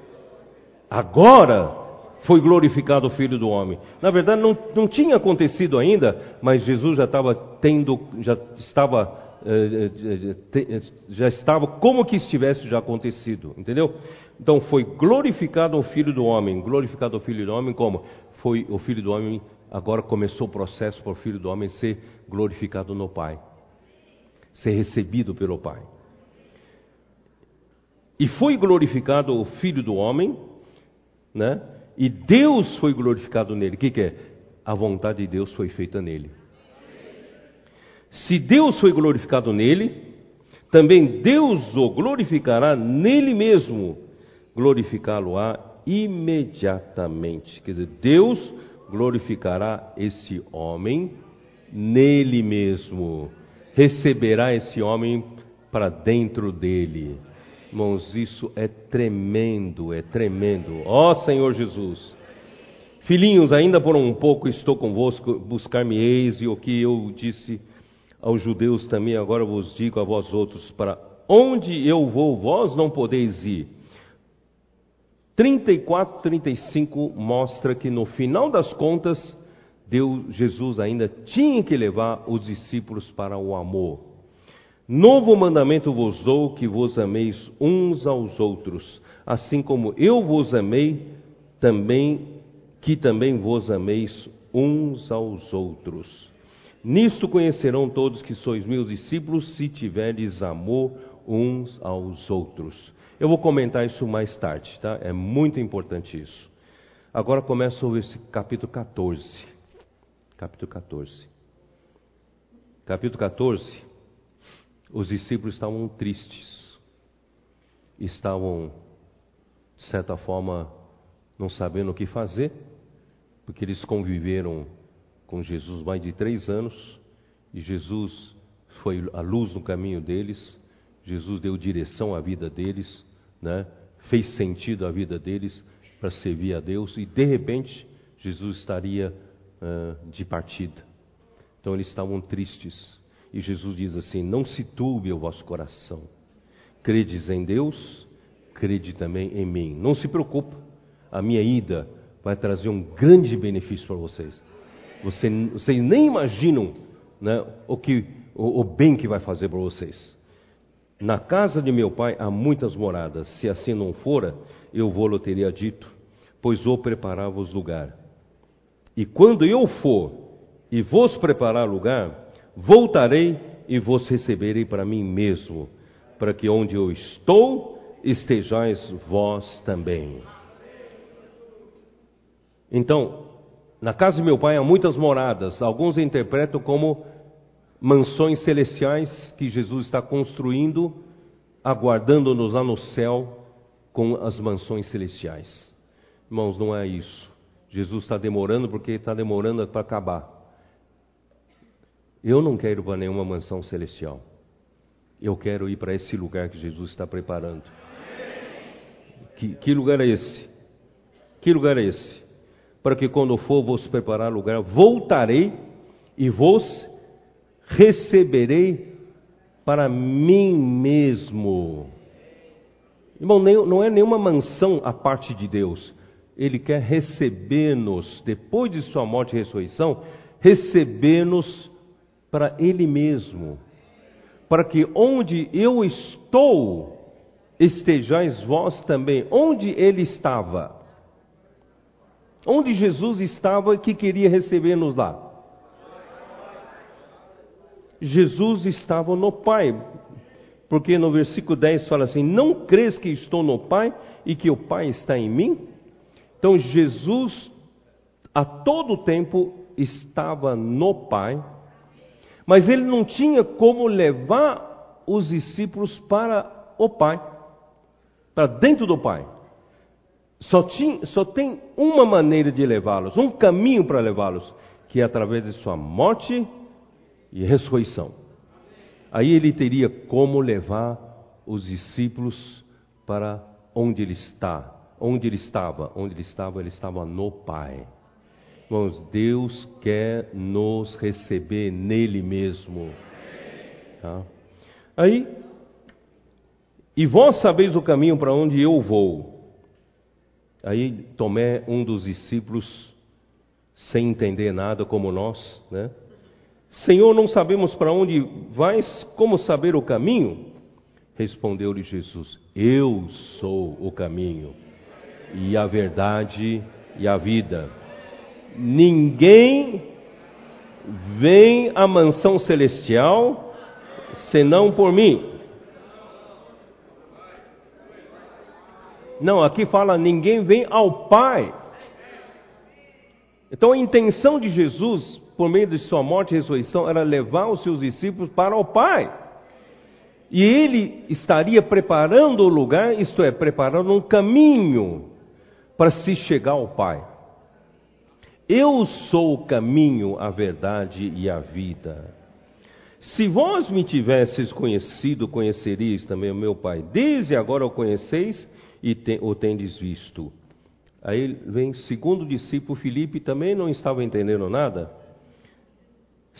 agora foi glorificado o Filho do Homem. Na verdade, não, não tinha acontecido ainda, mas Jesus já estava tendo, já estava, eh, eh, eh, já estava como que estivesse já acontecido, entendeu? Então foi glorificado o Filho do Homem. Glorificado o Filho do Homem como? Foi o Filho do Homem, agora começou o processo para o Filho do Homem ser glorificado no Pai, ser recebido pelo Pai. E foi glorificado o Filho do Homem, né? E Deus foi glorificado nele. O que, que é? A vontade de Deus foi feita nele. Se Deus foi glorificado nele, também Deus o glorificará nele mesmo. Glorificá-lo-á imediatamente. Quer dizer, Deus glorificará esse homem nele mesmo. Receberá esse homem para dentro dele. Irmãos, isso é tremendo, é tremendo. Ó Senhor Jesus. Filhinhos, ainda por um pouco estou convosco, buscar-me-eis, e o que eu disse aos judeus também, agora vos digo a vós outros: para onde eu vou, vós não podeis ir. 34, 35 mostra que no final das contas, Deus, Jesus ainda tinha que levar os discípulos para o amor. Novo mandamento vos dou que vos ameis uns aos outros, assim como eu vos amei, também que também vos ameis uns aos outros. Nisto conhecerão todos que sois meus discípulos, se tiverdes amor uns aos outros. Eu vou comentar isso mais tarde, tá? É muito importante isso. Agora começa o capítulo 14. Capítulo 14. Capítulo 14 os discípulos estavam tristes, estavam, de certa forma, não sabendo o que fazer, porque eles conviveram com Jesus mais de três anos e Jesus foi a luz no caminho deles, Jesus deu direção à vida deles, né? fez sentido à vida deles para servir a Deus e de repente Jesus estaria uh, de partida. Então eles estavam tristes. E Jesus diz assim: Não se turbe o vosso coração. Credes em Deus, crede também em mim. Não se preocupe, a minha ida vai trazer um grande benefício para vocês. Você, vocês nem imaginam né, o, que, o, o bem que vai fazer para vocês. Na casa de meu pai há muitas moradas. Se assim não fora, eu vou-lhe teria dito, pois vou preparar-vos lugar. E quando eu for e vos preparar lugar, Voltarei e vos receberei para mim mesmo, para que onde eu estou estejais vós também. Então, na casa de meu pai há muitas moradas, alguns interpretam como mansões celestiais que Jesus está construindo, aguardando-nos lá no céu com as mansões celestiais. Irmãos, não é isso. Jesus está demorando porque está demorando para acabar. Eu não quero ir para nenhuma mansão celestial. Eu quero ir para esse lugar que Jesus está preparando. Que, que, lugar é esse? Que lugar é esse? Para que quando for vos preparar lugar, voltarei e vos receberei para mim mesmo. Irmão, não é nenhuma mansão a parte de Deus. Ele quer receber-nos, depois de sua morte e ressurreição, receber-nos para Ele mesmo, para que onde eu estou, estejais vós também. Onde Ele estava? Onde Jesus estava que queria receber-nos lá? Jesus estava no Pai, porque no versículo 10 fala assim: Não crês que estou no Pai e que o Pai está em mim? Então Jesus a todo tempo estava no Pai, mas ele não tinha como levar os discípulos para o Pai, para dentro do Pai. Só, tinha, só tem uma maneira de levá-los, um caminho para levá-los, que é através de sua morte e ressurreição. Aí ele teria como levar os discípulos para onde ele está. Onde ele estava? Onde ele estava? Ele estava no Pai. Irmãos, Deus quer nos receber nele mesmo. Tá? Aí, e vós sabeis o caminho para onde eu vou. Aí Tomé, um dos discípulos, sem entender nada como nós, né? Senhor, não sabemos para onde vais, como saber o caminho? Respondeu-lhe Jesus: Eu sou o caminho, e a verdade e a vida. Ninguém vem à mansão celestial senão por mim. Não, aqui fala: ninguém vem ao Pai. Então a intenção de Jesus, por meio de sua morte e ressurreição, era levar os seus discípulos para o Pai. E ele estaria preparando o lugar, isto é, preparando um caminho para se chegar ao Pai. Eu sou o caminho, a verdade e a vida. Se vós me tivesseis conhecido, conheceríeis também o meu Pai. Desde agora o conheceis e o tendes visto. Aí vem segundo discípulo Filipe, também não estava entendendo nada.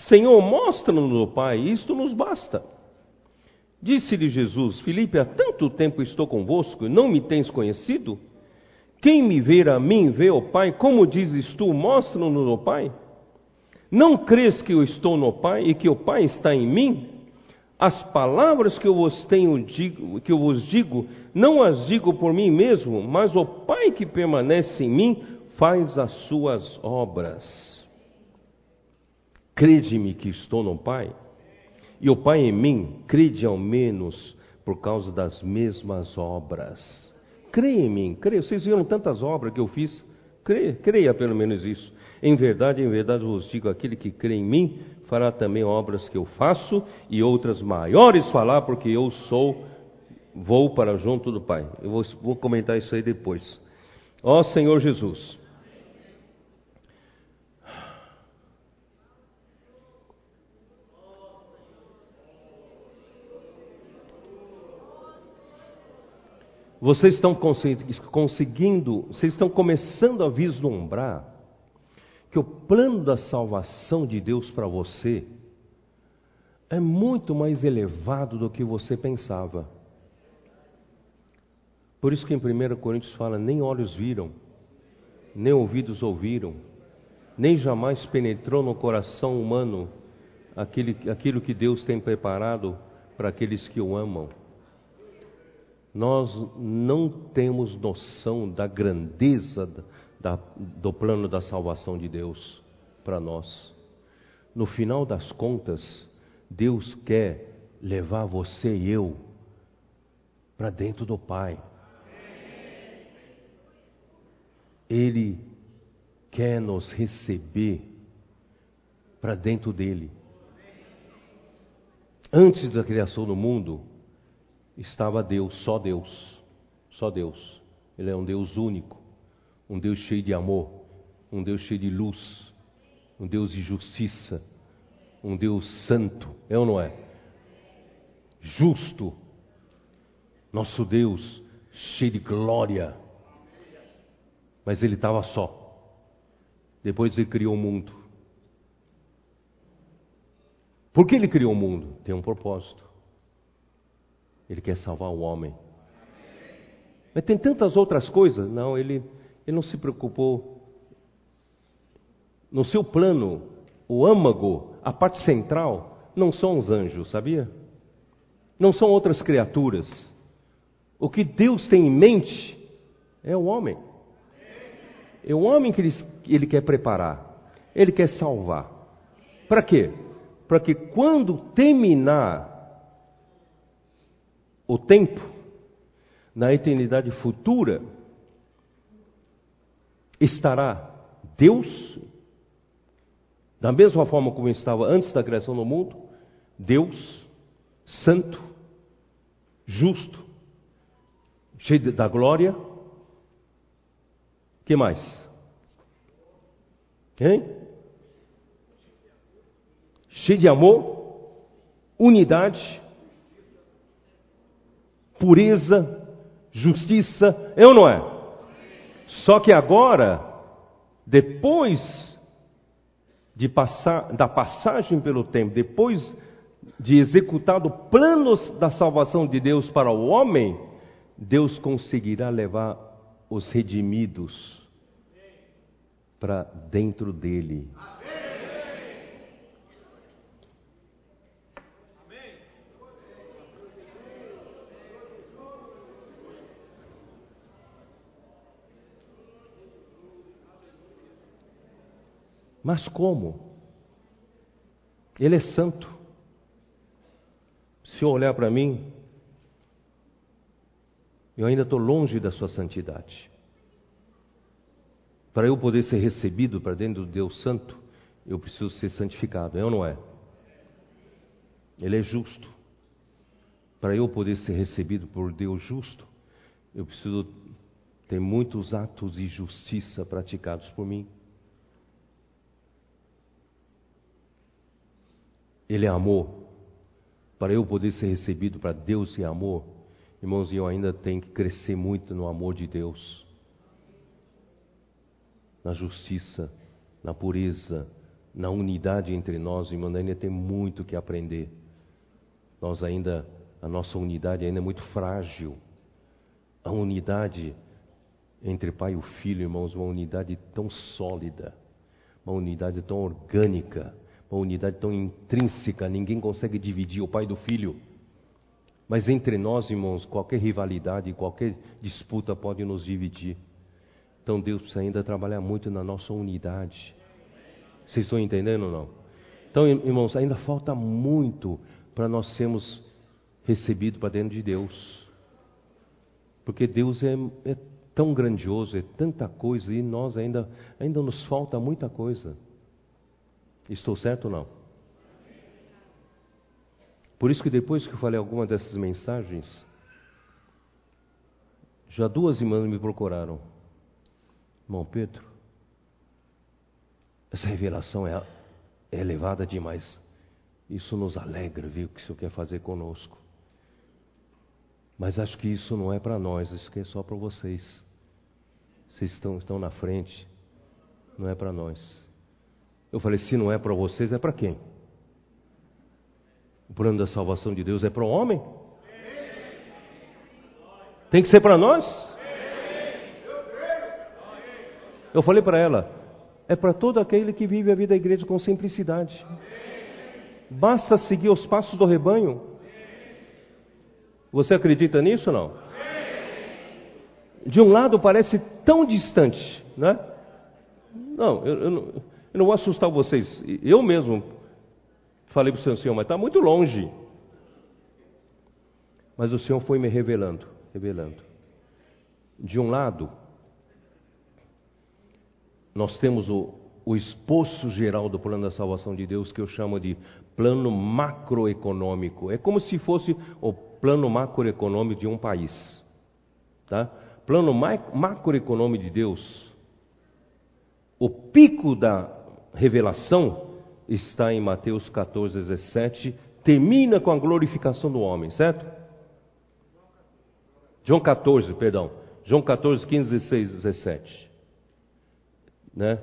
Senhor, mostra-nos o Pai, isto nos basta. Disse-lhe Jesus: Filipe, há tanto tempo estou convosco e não me tens conhecido? Quem me ver a mim, vê o Pai. Como dizes tu, mostra-nos o Pai? Não crês que eu estou no Pai e que o Pai está em mim? As palavras que eu vos tenho digo, que eu vos digo, não as digo por mim mesmo, mas o Pai que permanece em mim faz as suas obras. Crede-me que estou no Pai, e o Pai em mim, crede ao menos por causa das mesmas obras. Creia em mim, creia. Vocês viram tantas obras que eu fiz, creia, creia pelo menos isso. Em verdade, em verdade vos digo: aquele que crê em mim fará também obras que eu faço e outras maiores falar, porque eu sou, vou para junto do Pai. Eu vou, vou comentar isso aí depois. Ó Senhor Jesus. Vocês estão conseguindo, vocês estão começando a vislumbrar que o plano da salvação de Deus para você é muito mais elevado do que você pensava. Por isso que em 1 Coríntios fala: nem olhos viram, nem ouvidos ouviram, nem jamais penetrou no coração humano aquele, aquilo que Deus tem preparado para aqueles que o amam. Nós não temos noção da grandeza da, do plano da salvação de Deus para nós. No final das contas, Deus quer levar você e eu para dentro do Pai. Ele quer nos receber para dentro dele. Antes da criação do mundo, estava Deus, só Deus, só Deus. Ele é um Deus único um Deus cheio de amor, um Deus cheio de luz, um Deus de justiça, um Deus santo, é ou não é? Justo, nosso Deus cheio de glória, mas ele estava só. Depois ele criou o mundo. Por que ele criou o mundo? Tem um propósito. Ele quer salvar o homem. Mas tem tantas outras coisas. Não, ele ele não se preocupou. No seu plano, o âmago, a parte central, não são os anjos, sabia? Não são outras criaturas. O que Deus tem em mente é o homem. É o homem que ele, ele quer preparar. Ele quer salvar. Para quê? Para que quando terminar o tempo, na eternidade futura, estará Deus, da mesma forma como estava antes da criação do mundo, Deus, santo, justo, cheio da glória. que mais? Hein? Cheio de amor, unidade, pureza, justiça, é ou não é? Só que agora, depois de passar, da passagem pelo tempo, depois de executado o plano da salvação de Deus para o homem, Deus conseguirá levar os redimidos para dentro dele. Mas como? Ele é santo. Se eu olhar para mim, eu ainda estou longe da sua santidade. Para eu poder ser recebido para dentro do Deus Santo, eu preciso ser santificado, é ou não é? Ele é justo. Para eu poder ser recebido por Deus justo, eu preciso ter muitos atos de justiça praticados por mim. Ele é amor. Para eu poder ser recebido para Deus e amor, irmãos, eu ainda tenho que crescer muito no amor de Deus, na justiça, na pureza, na unidade entre nós, irmãos, ainda tem muito que aprender. Nós ainda, a nossa unidade ainda é muito frágil. A unidade entre pai e filho, irmãos, uma unidade tão sólida, uma unidade tão orgânica uma unidade tão intrínseca, ninguém consegue dividir o pai do filho. Mas entre nós, irmãos, qualquer rivalidade, qualquer disputa pode nos dividir. Então Deus precisa ainda trabalhar muito na nossa unidade. Vocês estão entendendo ou não? Então, irmãos, ainda falta muito para nós sermos recebidos para dentro de Deus. Porque Deus é, é tão grandioso, é tanta coisa, e nós ainda, ainda nos falta muita coisa. Estou certo ou não? Por isso que depois que eu falei algumas dessas mensagens, já duas irmãs me procuraram. Irmão Pedro, essa revelação é, é elevada demais. Isso nos alegra ver o que o Senhor quer fazer conosco. Mas acho que isso não é para nós, isso é só para vocês. Vocês estão, estão na frente, não é para nós. Eu falei: se não é para vocês, é para quem? O plano da salvação de Deus é para o homem? Tem que ser para nós? Eu falei para ela: é para todo aquele que vive a vida da igreja com simplicidade. Basta seguir os passos do rebanho. Você acredita nisso ou não? De um lado parece tão distante, né? Não, eu, eu não. Eu não vou assustar vocês. Eu mesmo falei para o Senhor, Senhor, mas está muito longe. Mas o Senhor foi me revelando, revelando. De um lado, nós temos o, o esposo geral do plano da salvação de Deus, que eu chamo de plano macroeconômico. É como se fosse o plano macroeconômico de um país. Tá? Plano macroeconômico de Deus. O pico da revelação está em Mateus 14, 17, termina com a glorificação do homem, certo? João 14, perdão. João 14, 15, 16, 17. Né?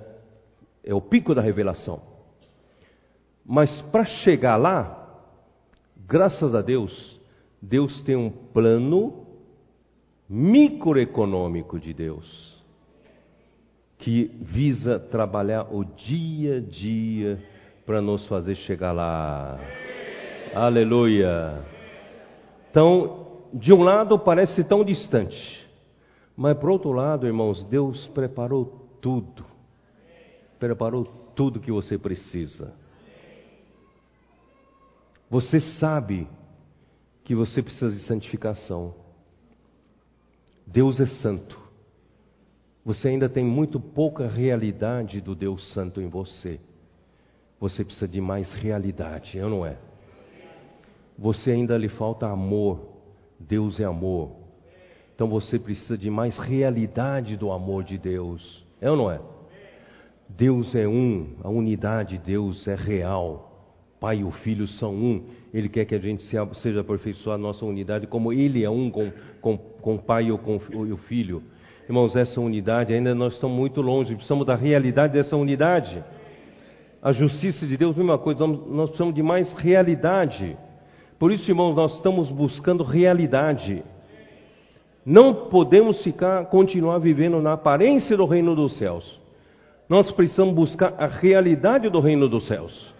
É o pico da revelação. Mas para chegar lá, graças a Deus, Deus tem um plano microeconômico de Deus que visa trabalhar o dia a dia para nos fazer chegar lá. Aleluia. Então, de um lado parece tão distante, mas por outro lado, irmãos, Deus preparou tudo. Preparou tudo que você precisa. Você sabe que você precisa de santificação. Deus é santo. Você ainda tem muito pouca realidade do Deus Santo em você. Você precisa de mais realidade, eu não é? Você ainda lhe falta amor. Deus é amor. Então você precisa de mais realidade do amor de Deus. É ou não é? Deus é um, a unidade de Deus é real. Pai e o Filho são um. Ele quer que a gente seja aperfeiçoado a nossa unidade, como Ele é um com, com, com o Pai e com o Filho. Irmãos, essa unidade ainda nós estamos muito longe, precisamos da realidade dessa unidade. A justiça de Deus, mesma coisa, nós precisamos de mais realidade. Por isso, irmãos, nós estamos buscando realidade. Não podemos ficar, continuar vivendo na aparência do reino dos céus. Nós precisamos buscar a realidade do reino dos céus.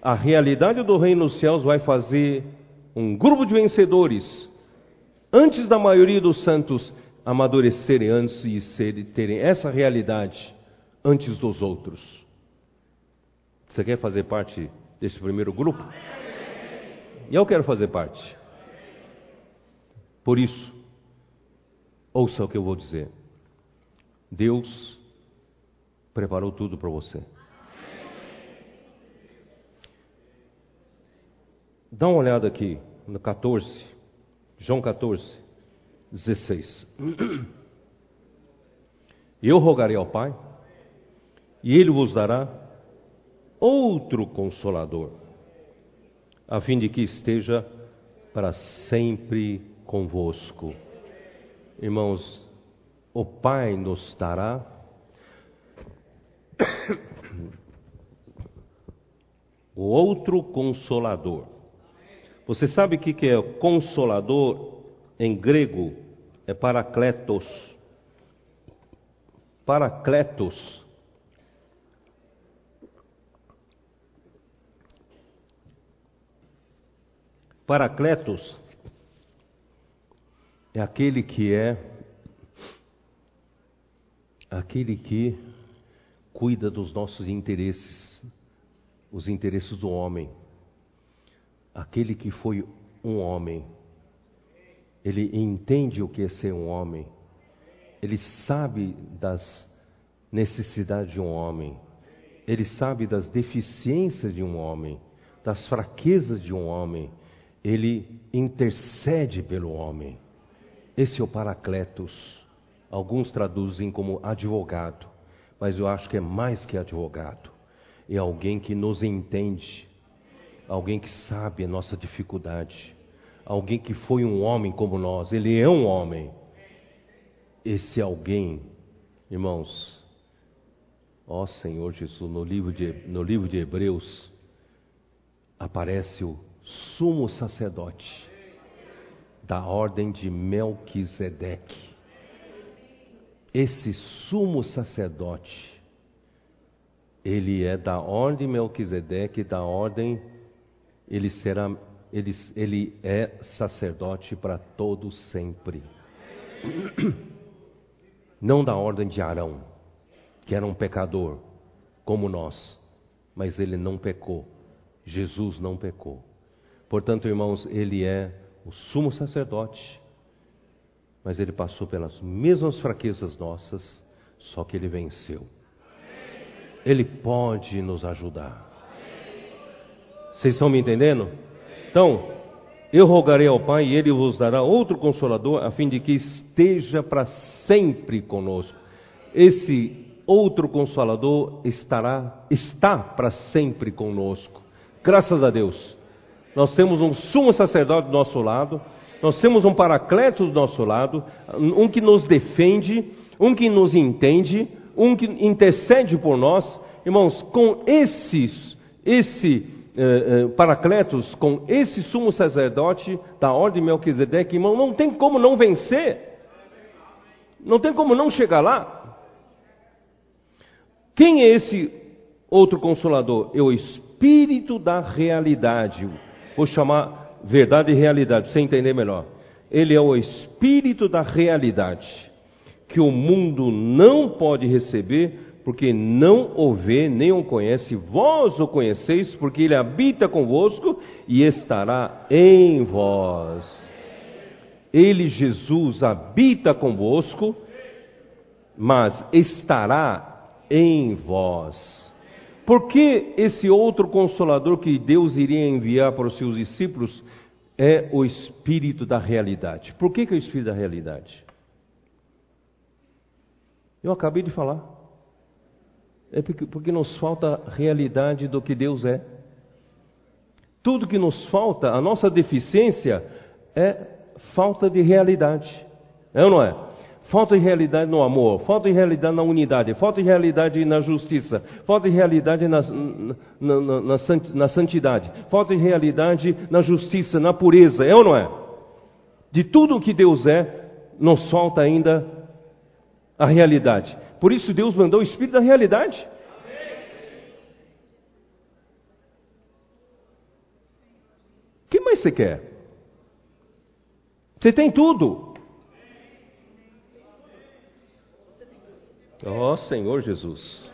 A realidade do reino dos céus vai fazer um grupo de vencedores, antes da maioria dos santos amadurecerem antes e serem, terem essa realidade antes dos outros. Você quer fazer parte desse primeiro grupo? E eu quero fazer parte. Por isso, ouça o que eu vou dizer. Deus preparou tudo para você. Dá uma olhada aqui no 14, João 14, 16. Eu rogarei ao Pai, e Ele vos dará outro consolador, a fim de que esteja para sempre convosco. Irmãos, o Pai nos dará o outro consolador. Você sabe o que é consolador em grego? É paracletos. Paracletos. Paracletos é aquele que é aquele que cuida dos nossos interesses, os interesses do homem. Aquele que foi um homem, ele entende o que é ser um homem, ele sabe das necessidades de um homem, ele sabe das deficiências de um homem, das fraquezas de um homem, ele intercede pelo homem. Esse é o Paracletos. Alguns traduzem como advogado mas eu acho que é mais que advogado. É alguém que nos entende, alguém que sabe a nossa dificuldade, alguém que foi um homem como nós, ele é um homem. Esse alguém, irmãos, ó Senhor Jesus, no livro de, no livro de Hebreus, aparece o sumo sacerdote da ordem de Melquisedeque esse sumo sacerdote, ele é da ordem Melquisedeque, da ordem, ele será, ele, ele é sacerdote para todo sempre. Não da ordem de Arão, que era um pecador, como nós, mas ele não pecou. Jesus não pecou. Portanto, irmãos, ele é o sumo sacerdote mas ele passou pelas mesmas fraquezas nossas, só que ele venceu. Ele pode nos ajudar. Vocês estão me entendendo? Então, eu rogarei ao Pai e ele vos dará outro consolador, a fim de que esteja para sempre conosco. Esse outro consolador estará, está para sempre conosco. Graças a Deus. Nós temos um sumo sacerdote do nosso lado nós temos um paracleto do nosso lado, um que nos defende, um que nos entende, um que intercede por nós. Irmãos, com esses, esse eh, eh, paracletos, com esse sumo sacerdote da ordem de Melquisedeque, irmão, não tem como não vencer. Não tem como não chegar lá. Quem é esse outro consolador? É o Espírito da realidade. Vou chamar verdade e realidade, para você entender melhor. Ele é o espírito da realidade, que o mundo não pode receber, porque não o vê nem o conhece. Vós o conheceis, porque ele habita convosco e estará em vós. Ele, Jesus, habita convosco mas estará em vós. Por que esse outro consolador que Deus iria enviar para os seus discípulos é o espírito da realidade? Por que, que é o espírito da realidade? Eu acabei de falar. É porque, porque nos falta realidade do que Deus é. Tudo que nos falta, a nossa deficiência é falta de realidade. É ou não é? Falta de realidade no amor, falta de realidade na unidade, falta de realidade na justiça, falta de realidade na, na, na, na, santidade, falta de realidade na justiça, na pureza, é ou não é? De tudo o que Deus é, nos falta ainda a realidade. Por isso Deus mandou o Espírito da realidade. O que mais você quer? Você tem tudo. Ó oh, Senhor Jesus.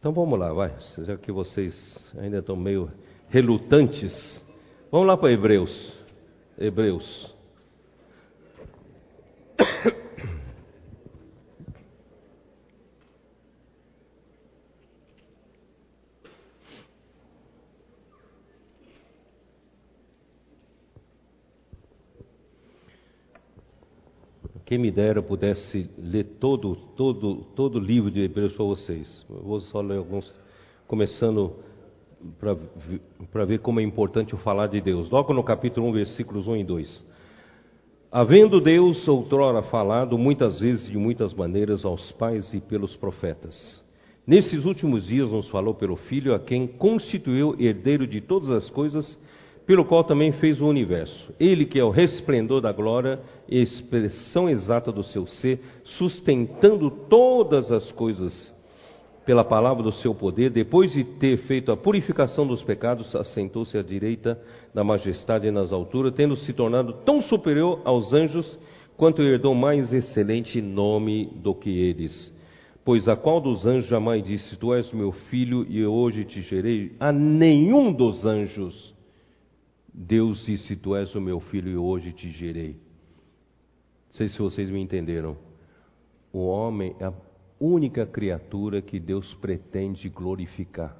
Então vamos lá, vai. Já que vocês ainda estão meio relutantes, vamos lá para Hebreus. Hebreus. Quem me dera pudesse ler todo, todo, todo o livro de Hebreus para vocês. Eu vou só ler alguns, começando para ver como é importante o falar de Deus. Logo no capítulo 1, versículos 1 e 2. Havendo Deus outrora falado muitas vezes de muitas maneiras aos pais e pelos profetas. Nesses últimos dias nos falou pelo Filho, a quem constituiu herdeiro de todas as coisas pelo qual também fez o universo. Ele que é o resplendor da glória e expressão exata do seu ser, sustentando todas as coisas pela palavra do seu poder, depois de ter feito a purificação dos pecados, assentou-se à direita da majestade nas alturas, tendo se tornado tão superior aos anjos, quanto herdou mais excelente nome do que eles. Pois a qual dos anjos jamais disse: Tu és meu filho e hoje te gerei? A nenhum dos anjos Deus disse: Tu és o meu filho e hoje te gerei. Não sei se vocês me entenderam. O homem a única criatura que Deus pretende glorificar.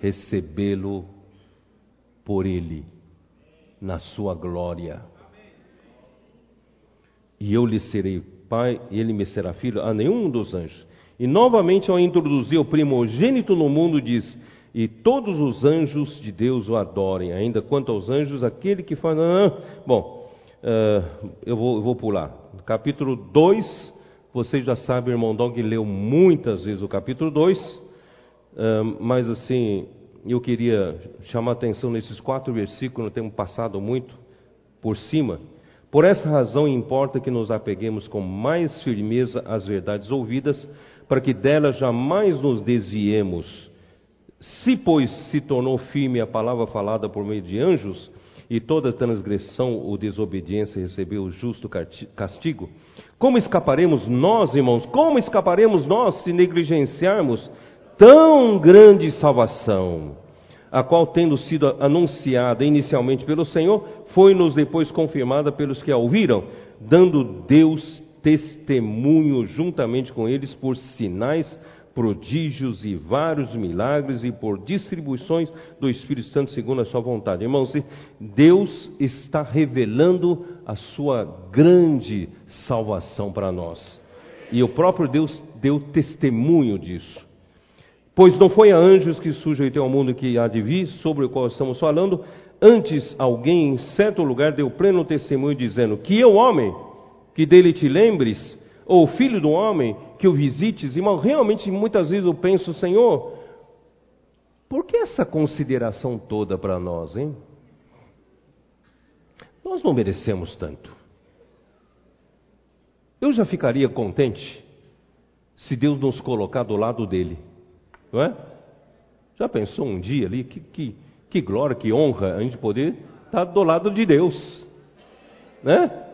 Recebê-lo por Ele, na sua glória. E eu lhe serei pai, e ele me será filho, a nenhum dos anjos. E novamente, ao introduzir o primogênito no mundo, diz: e todos os anjos de Deus o adorem. Ainda quanto aos anjos, aquele que faz. Ah, bom, uh, eu, vou, eu vou pular. Capítulo 2, vocês já sabem, o irmão Dog leu muitas vezes o capítulo 2, uh, ah, mas assim, eu queria chamar atenção nesses quatro versículos, temos passado muito por cima. Por essa razão importa que nos apeguemos com mais firmeza às verdades ouvidas, para que delas jamais nos desviemos se, pois, se tornou firme a palavra falada por meio de anjos, e toda transgressão ou desobediência recebeu o justo castigo, como escaparemos nós, irmãos? Como escaparemos nós se negligenciarmos tão grande salvação, a qual, tendo sido anunciada inicialmente pelo Senhor, foi-nos depois confirmada pelos que a ouviram, dando Deus testemunho juntamente com eles por sinais prodígios e vários milagres e por distribuições do Espírito Santo segundo a sua vontade. Irmãos, Deus está revelando a sua grande salvação para nós. E o próprio Deus deu testemunho disso. Pois não foi a anjos que sujeitou ao mundo que há de vir, sobre o qual estamos falando, antes alguém em certo lugar deu pleno testemunho dizendo que eu, homem, que dele te lembres, ou filho do homem, que o visites, irmão, realmente muitas vezes eu penso, Senhor, por que essa consideração toda para nós, hein? Nós não merecemos tanto. Eu já ficaria contente se Deus nos colocar do lado dele, não é? Já pensou um dia ali, que, que, que glória, que honra a gente poder estar do lado de Deus, né?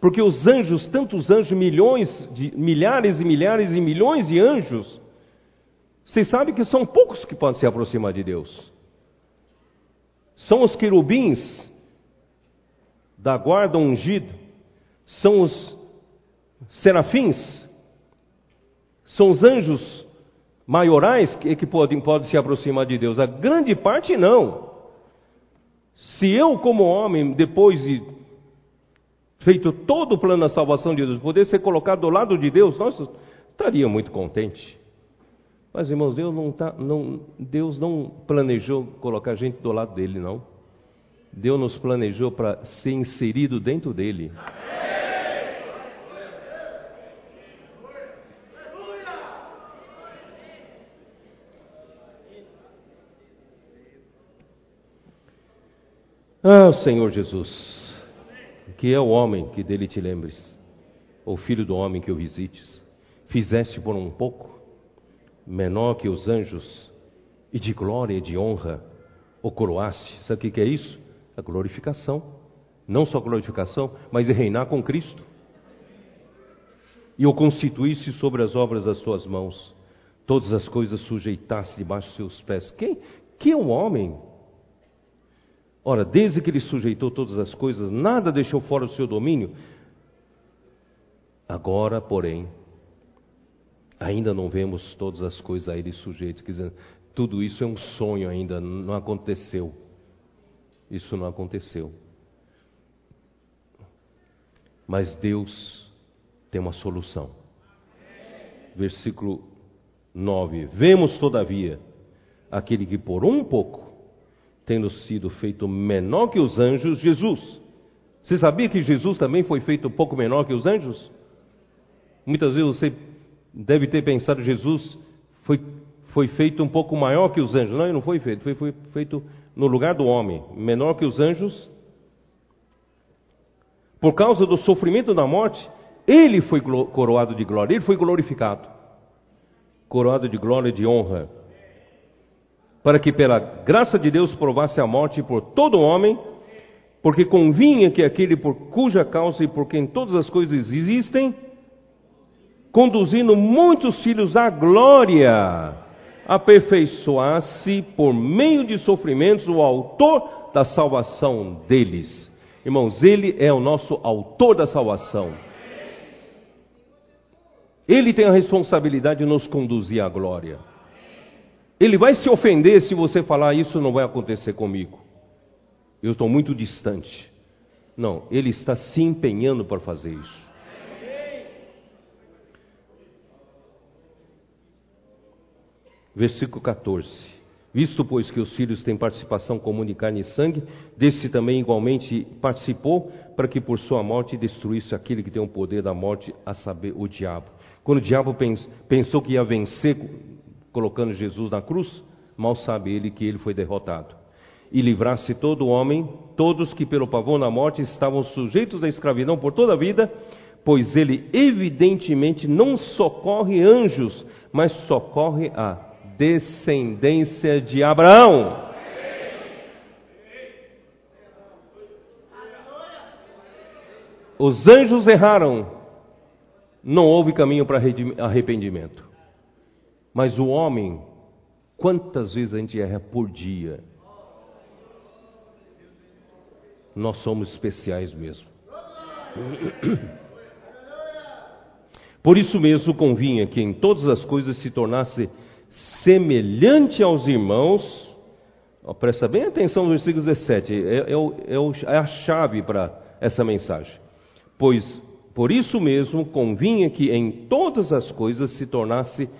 Porque os anjos, tantos anjos, milhões, de, milhares e milhares e milhões de anjos, vocês sabem que são poucos que podem se aproximar de Deus. São os querubins da guarda ungida são os serafins, são os anjos maiorais que, que podem, podem se aproximar de Deus. A grande parte não. Se eu, como homem, depois de feito todo o plano da salvação de Deus, poder ser colocado do lado de Deus, nossa, estaria muito contente. Mas, irmãos, Deus não, tá, não, Deus não planejou colocar gente do lado dele, não. Deus nos planejou para ser inserido dentro dele. Ah, Senhor Jesus, que é o homem que dele te lembres, ou filho do homem que o visites, fizeste por um pouco, menor que os anjos, e de glória e de honra o coroaste. Sabe o que é isso? A glorificação. Não só glorificação, mas reinar com Cristo. E o constituísse sobre as obras das suas mãos, todas as coisas sujeitasse debaixo dos seus pés. Quem, que é o homem Ora, desde que ele sujeitou todas as coisas, nada deixou fora do seu domínio. Agora, porém, ainda não vemos todas as coisas a ele sujeitas. Tudo isso é um sonho ainda, não aconteceu. Isso não aconteceu. Mas Deus tem uma solução. Versículo 9: Vemos, todavia, aquele que por um pouco tendo sido feito menor que os anjos, Jesus. Você sabia que Jesus também foi feito um pouco menor que os anjos? Muitas vezes você deve ter pensado Jesus foi, foi feito um pouco maior que os anjos. Não, ele não foi feito, foi, foi feito no lugar do homem, menor que os anjos. Por causa do sofrimento da morte, ele foi coroado de glória, ele foi glorificado, coroado de glória e de honra para que pela graça de Deus provasse a morte por todo homem, porque convinha que aquele por cuja causa e por quem todas as coisas existem, conduzindo muitos filhos à glória, aperfeiçoasse por meio de sofrimentos o autor da salvação deles. Irmãos, ele é o nosso autor da salvação. Ele tem a responsabilidade de nos conduzir à glória. Ele vai se ofender se você falar isso não vai acontecer comigo. Eu estou muito distante. Não, ele está se empenhando para fazer isso. Versículo 14. Visto, pois, que os filhos têm participação comum de carne e sangue, desse também igualmente participou, para que por sua morte destruísse aquele que tem o poder da morte, a saber, o diabo. Quando o diabo pensou que ia vencer colocando Jesus na cruz, mal sabe ele que ele foi derrotado. E livrasse todo homem, todos que pelo pavor na morte estavam sujeitos à escravidão por toda a vida, pois ele evidentemente não socorre anjos, mas socorre a descendência de Abraão. Os anjos erraram, não houve caminho para arrependimento. Mas o homem, quantas vezes a gente erra por dia? Nós somos especiais mesmo. Por isso mesmo convinha que em todas as coisas se tornasse semelhante aos irmãos. Oh, presta bem atenção no versículo 17, é, é, é, é a chave para essa mensagem. Pois por isso mesmo convinha que em todas as coisas se tornasse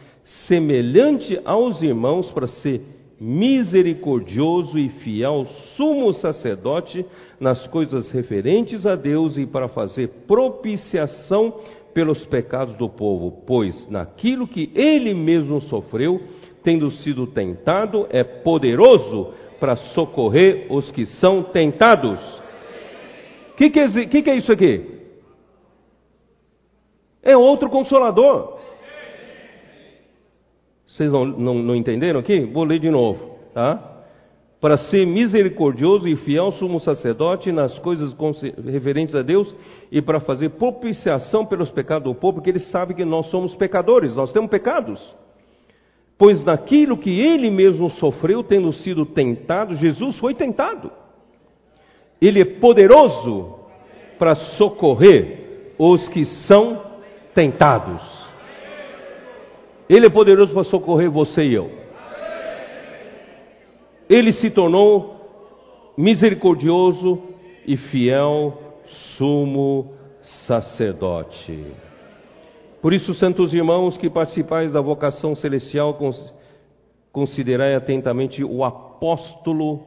semelhante aos irmãos para ser misericordioso e fiel sumo sacerdote nas coisas referentes a Deus e para fazer propiciação pelos pecados do povo, pois naquilo que ele mesmo sofreu, tendo sido tentado, é poderoso para socorrer os que são tentados. O que, que, é, que, que é isso aqui? É outro consolador. Vocês não, não, não entenderam aqui? Vou ler de novo, tá? Para ser misericordioso e fiel sumo sacerdote nas coisas referentes a Deus e para fazer propiciação pelos pecados do povo, porque ele sabe que nós somos pecadores, nós temos pecados. Pois naquilo que ele mesmo sofreu, tendo sido tentado, Jesus foi tentado. Ele é poderoso para socorrer os que são tentados. Ele é poderoso para socorrer você e eu. Ele se tornou misericordioso e fiel sumo sacerdote. Por isso, santos irmãos que participais da vocação celestial, considerai atentamente o apóstolo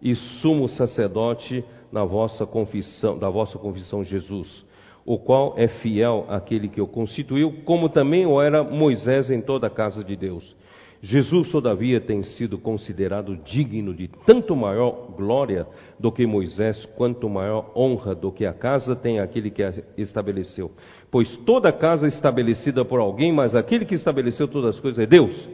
e sumo sacerdote na vossa confissão, da vossa confissão Jesus, o qual é fiel àquele que o constituiu, como também o era Moisés em toda a casa de Deus. Jesus, todavia, tem sido considerado digno de tanto maior glória do que Moisés, quanto maior honra do que a casa tem aquele que a estabeleceu. Pois toda casa é estabelecida por alguém, mas aquele que estabeleceu todas as coisas é Deus.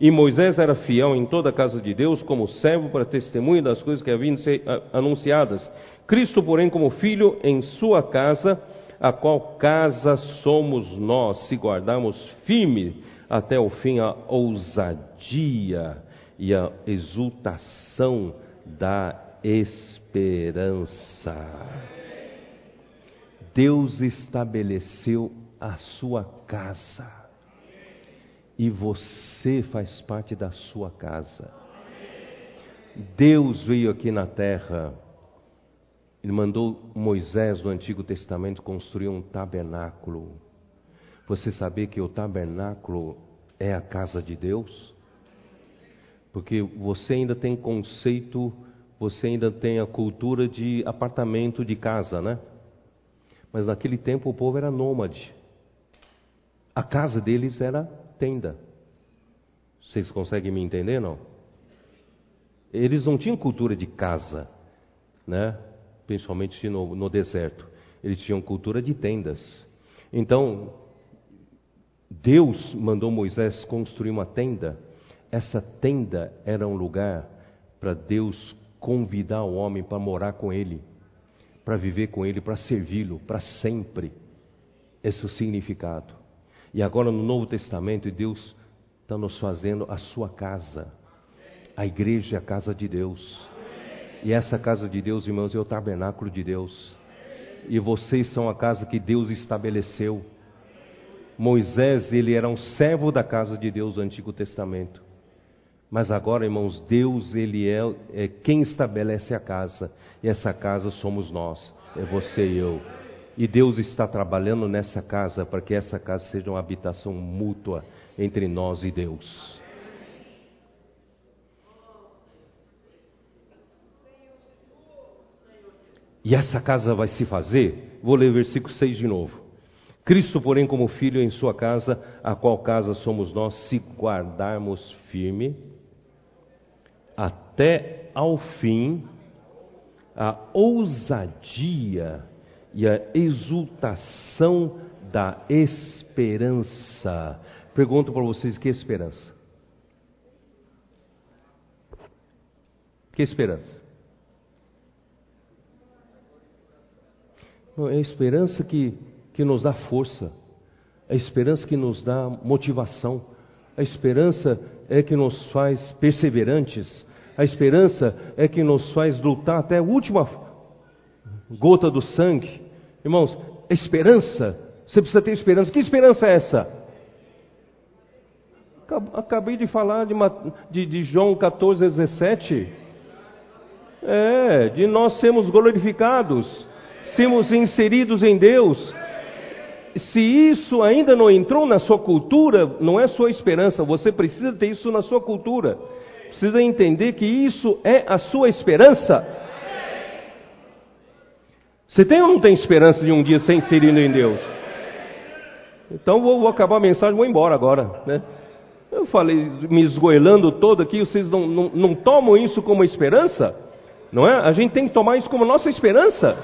E Moisés era fiel em toda a casa de Deus, como servo para testemunho das coisas que haviam de ser anunciadas. Cristo, porém, como filho em sua casa, a qual casa somos nós, se guardarmos firme até o fim a ousadia e a exultação da esperança. Deus estabeleceu a sua casa e você faz parte da sua casa. Deus veio aqui na terra, Ele mandou Moisés no Antigo Testamento construir um tabernáculo você saber que o tabernáculo é a casa de Deus? Porque você ainda tem conceito, você ainda tem a cultura de apartamento, de casa, né? Mas naquele tempo o povo era nômade. A casa deles era tenda. Vocês conseguem me entender, não? Eles não tinham cultura de casa, né? Principalmente no, no deserto. Eles tinham cultura de tendas. Então, Deus mandou Moisés construir uma tenda. Essa tenda era um lugar para Deus convidar o homem para morar com ele, para viver com ele, para servi-lo para sempre. Esse é o significado. E agora no Novo Testamento, Deus está nos fazendo a sua casa. A igreja é a casa de Deus. E essa casa de Deus, irmãos, é o tabernáculo de Deus. E vocês são a casa que Deus estabeleceu. Moisés, ele era um servo da casa de Deus do Antigo Testamento. Mas agora, irmãos, Deus, ele é, é quem estabelece a casa. E essa casa somos nós, é você e eu. E Deus está trabalhando nessa casa para que essa casa seja uma habitação mútua entre nós e Deus. E essa casa vai se fazer, vou ler versículo 6 de novo. Cristo, porém, como filho em sua casa, a qual casa somos nós, se guardarmos firme, até ao fim, a ousadia e a exultação da esperança. Pergunto para vocês: que esperança? Que esperança? É a esperança que que nos dá força, a esperança que nos dá motivação, a esperança é que nos faz perseverantes, a esperança é que nos faz lutar até a última gota do sangue. Irmãos, esperança, você precisa ter esperança. Que esperança é essa? Acabei de falar de, de, de João 14, 17. É, de nós sermos glorificados, sermos inseridos em Deus, se isso ainda não entrou na sua cultura, não é sua esperança, você precisa ter isso na sua cultura. Precisa entender que isso é a sua esperança. Você tem ou não tem esperança de um dia ser inserido em Deus? Então vou, vou acabar a mensagem, vou embora agora, né? Eu falei, me esgoelando todo aqui, vocês não, não, não tomam isso como esperança? Não é? A gente tem que tomar isso como nossa esperança.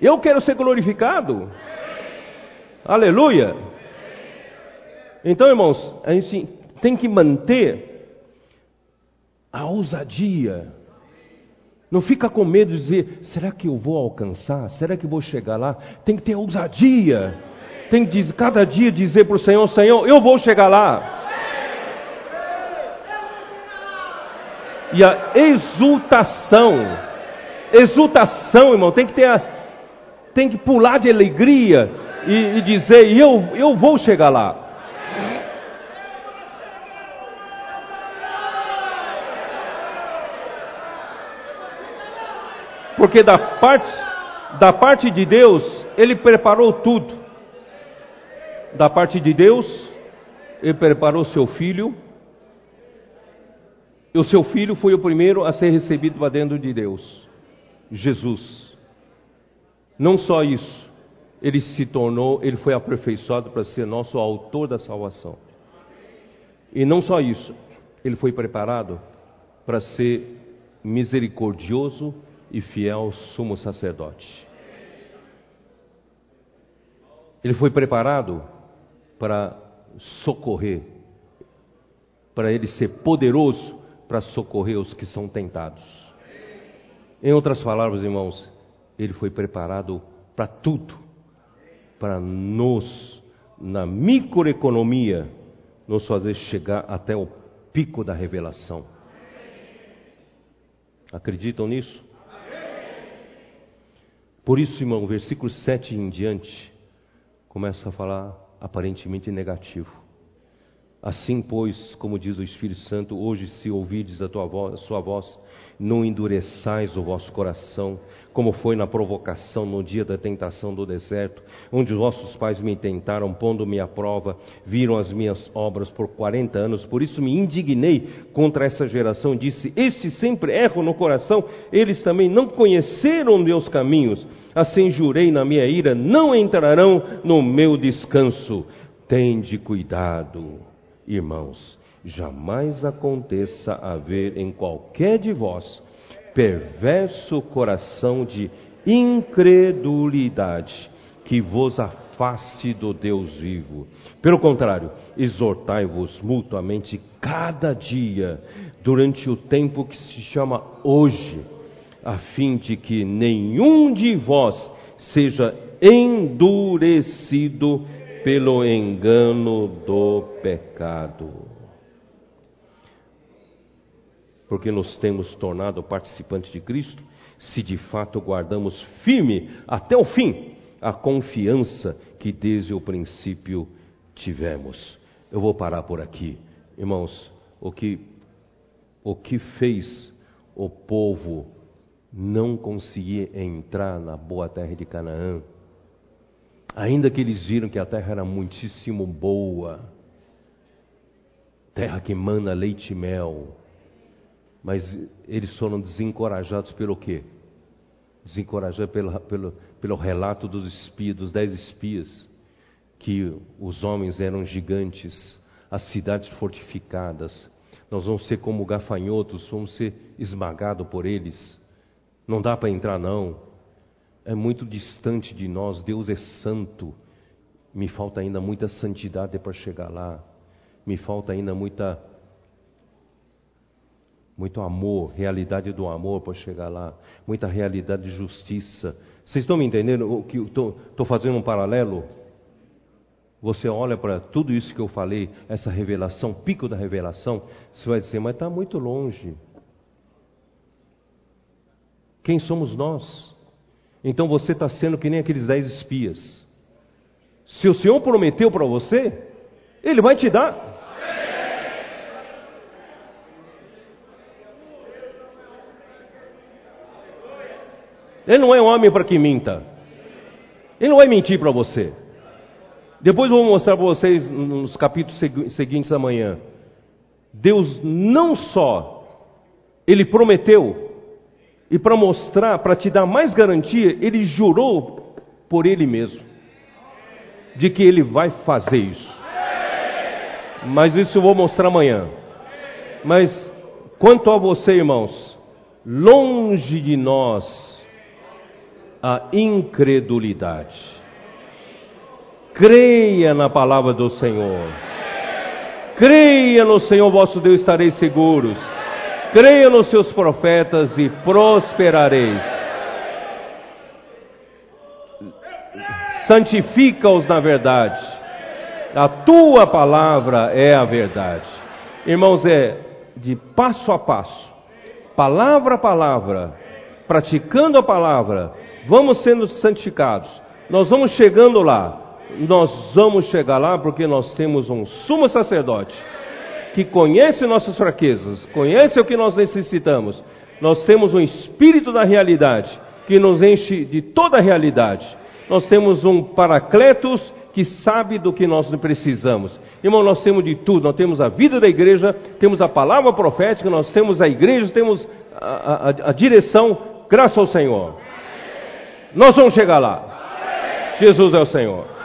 Eu quero ser glorificado. Aleluia! Então, irmãos, a gente tem que manter a ousadia. Não fica com medo de dizer, será que eu vou alcançar? Será que eu vou chegar lá? Tem que ter ousadia. Tem que cada dia dizer para o Senhor, Senhor, eu vou chegar lá. E a exultação, exultação, irmão, tem que ter a, tem que pular de alegria e, e dizer: eu, eu vou chegar lá. Porque da parte, da parte de Deus, Ele preparou tudo. Da parte de Deus, Ele preparou seu filho. E o seu filho foi o primeiro a ser recebido para dentro de Deus. Jesus. Não só isso, ele se tornou, ele foi aperfeiçoado para ser nosso autor da salvação. E não só isso, ele foi preparado para ser misericordioso e fiel sumo sacerdote. Ele foi preparado para socorrer, para ele ser poderoso para socorrer os que são tentados. Em outras palavras, irmãos, ele foi preparado para tudo, para nos, na microeconomia, nos fazer chegar até o pico da revelação. Acreditam nisso? Por isso, irmão, versículo 7 em diante, começa a falar aparentemente negativo. Assim, pois, como diz o Espírito Santo, hoje se ouvides a, tua voz, a sua voz, não endureçais o vosso coração, como foi na provocação no dia da tentação do deserto, onde os vossos pais me tentaram, pondo-me à prova, viram as minhas obras por quarenta anos, por isso me indignei contra essa geração, disse, estes sempre erram no coração, eles também não conheceram meus caminhos, assim jurei na minha ira, não entrarão no meu descanso. Tende cuidado Irmãos, jamais aconteça haver em qualquer de vós perverso coração de incredulidade que vos afaste do Deus vivo. Pelo contrário, exortai-vos mutuamente cada dia, durante o tempo que se chama hoje, a fim de que nenhum de vós seja endurecido pelo engano do pecado. Porque nos temos tornado participantes de Cristo, se de fato guardamos firme até o fim a confiança que desde o princípio tivemos. Eu vou parar por aqui. Irmãos, o que, o que fez o povo não conseguir entrar na boa terra de Canaã Ainda que eles viram que a terra era muitíssimo boa, terra que manda leite e mel, mas eles foram desencorajados pelo quê? Desencorajados pelo, pelo, pelo relato dos espias, dos dez espias, que os homens eram gigantes, as cidades fortificadas, nós vamos ser como gafanhotos, vamos ser esmagados por eles. Não dá para entrar, não é muito distante de nós, Deus é santo. Me falta ainda muita santidade para chegar lá. Me falta ainda muita muito amor, realidade do amor para chegar lá, muita realidade de justiça. Vocês estão me entendendo? O que estou fazendo um paralelo? Você olha para tudo isso que eu falei, essa revelação, pico da revelação, você vai dizer, mas está muito longe. Quem somos nós? Então você está sendo que nem aqueles dez espias. Se o Senhor prometeu para você, Ele vai te dar. Ele não é um homem para que minta. Ele não vai mentir para você. Depois vou mostrar para vocês nos capítulos seguintes amanhã. Deus não só ele prometeu e para mostrar, para te dar mais garantia, ele jurou por ele mesmo de que ele vai fazer isso. Mas isso eu vou mostrar amanhã. Mas quanto a você, irmãos, longe de nós a incredulidade. Creia na palavra do Senhor. Creia no Senhor vosso Deus, estareis seguros. Creia nos seus profetas e prosperareis. Santifica-os na verdade. A tua palavra é a verdade. Irmãos, é de passo a passo, palavra a palavra, praticando a palavra, vamos sendo santificados, nós vamos chegando lá. Nós vamos chegar lá porque nós temos um sumo sacerdote que conhece nossas fraquezas, conhece o que nós necessitamos. Nós temos um espírito da realidade que nos enche de toda a realidade. Nós temos um paracletos que sabe do que nós precisamos. Irmão, nós temos de tudo. Nós temos a vida da igreja, temos a palavra profética, nós temos a igreja, temos a, a, a direção. Graças ao Senhor. Nós vamos chegar lá. Jesus é o Senhor.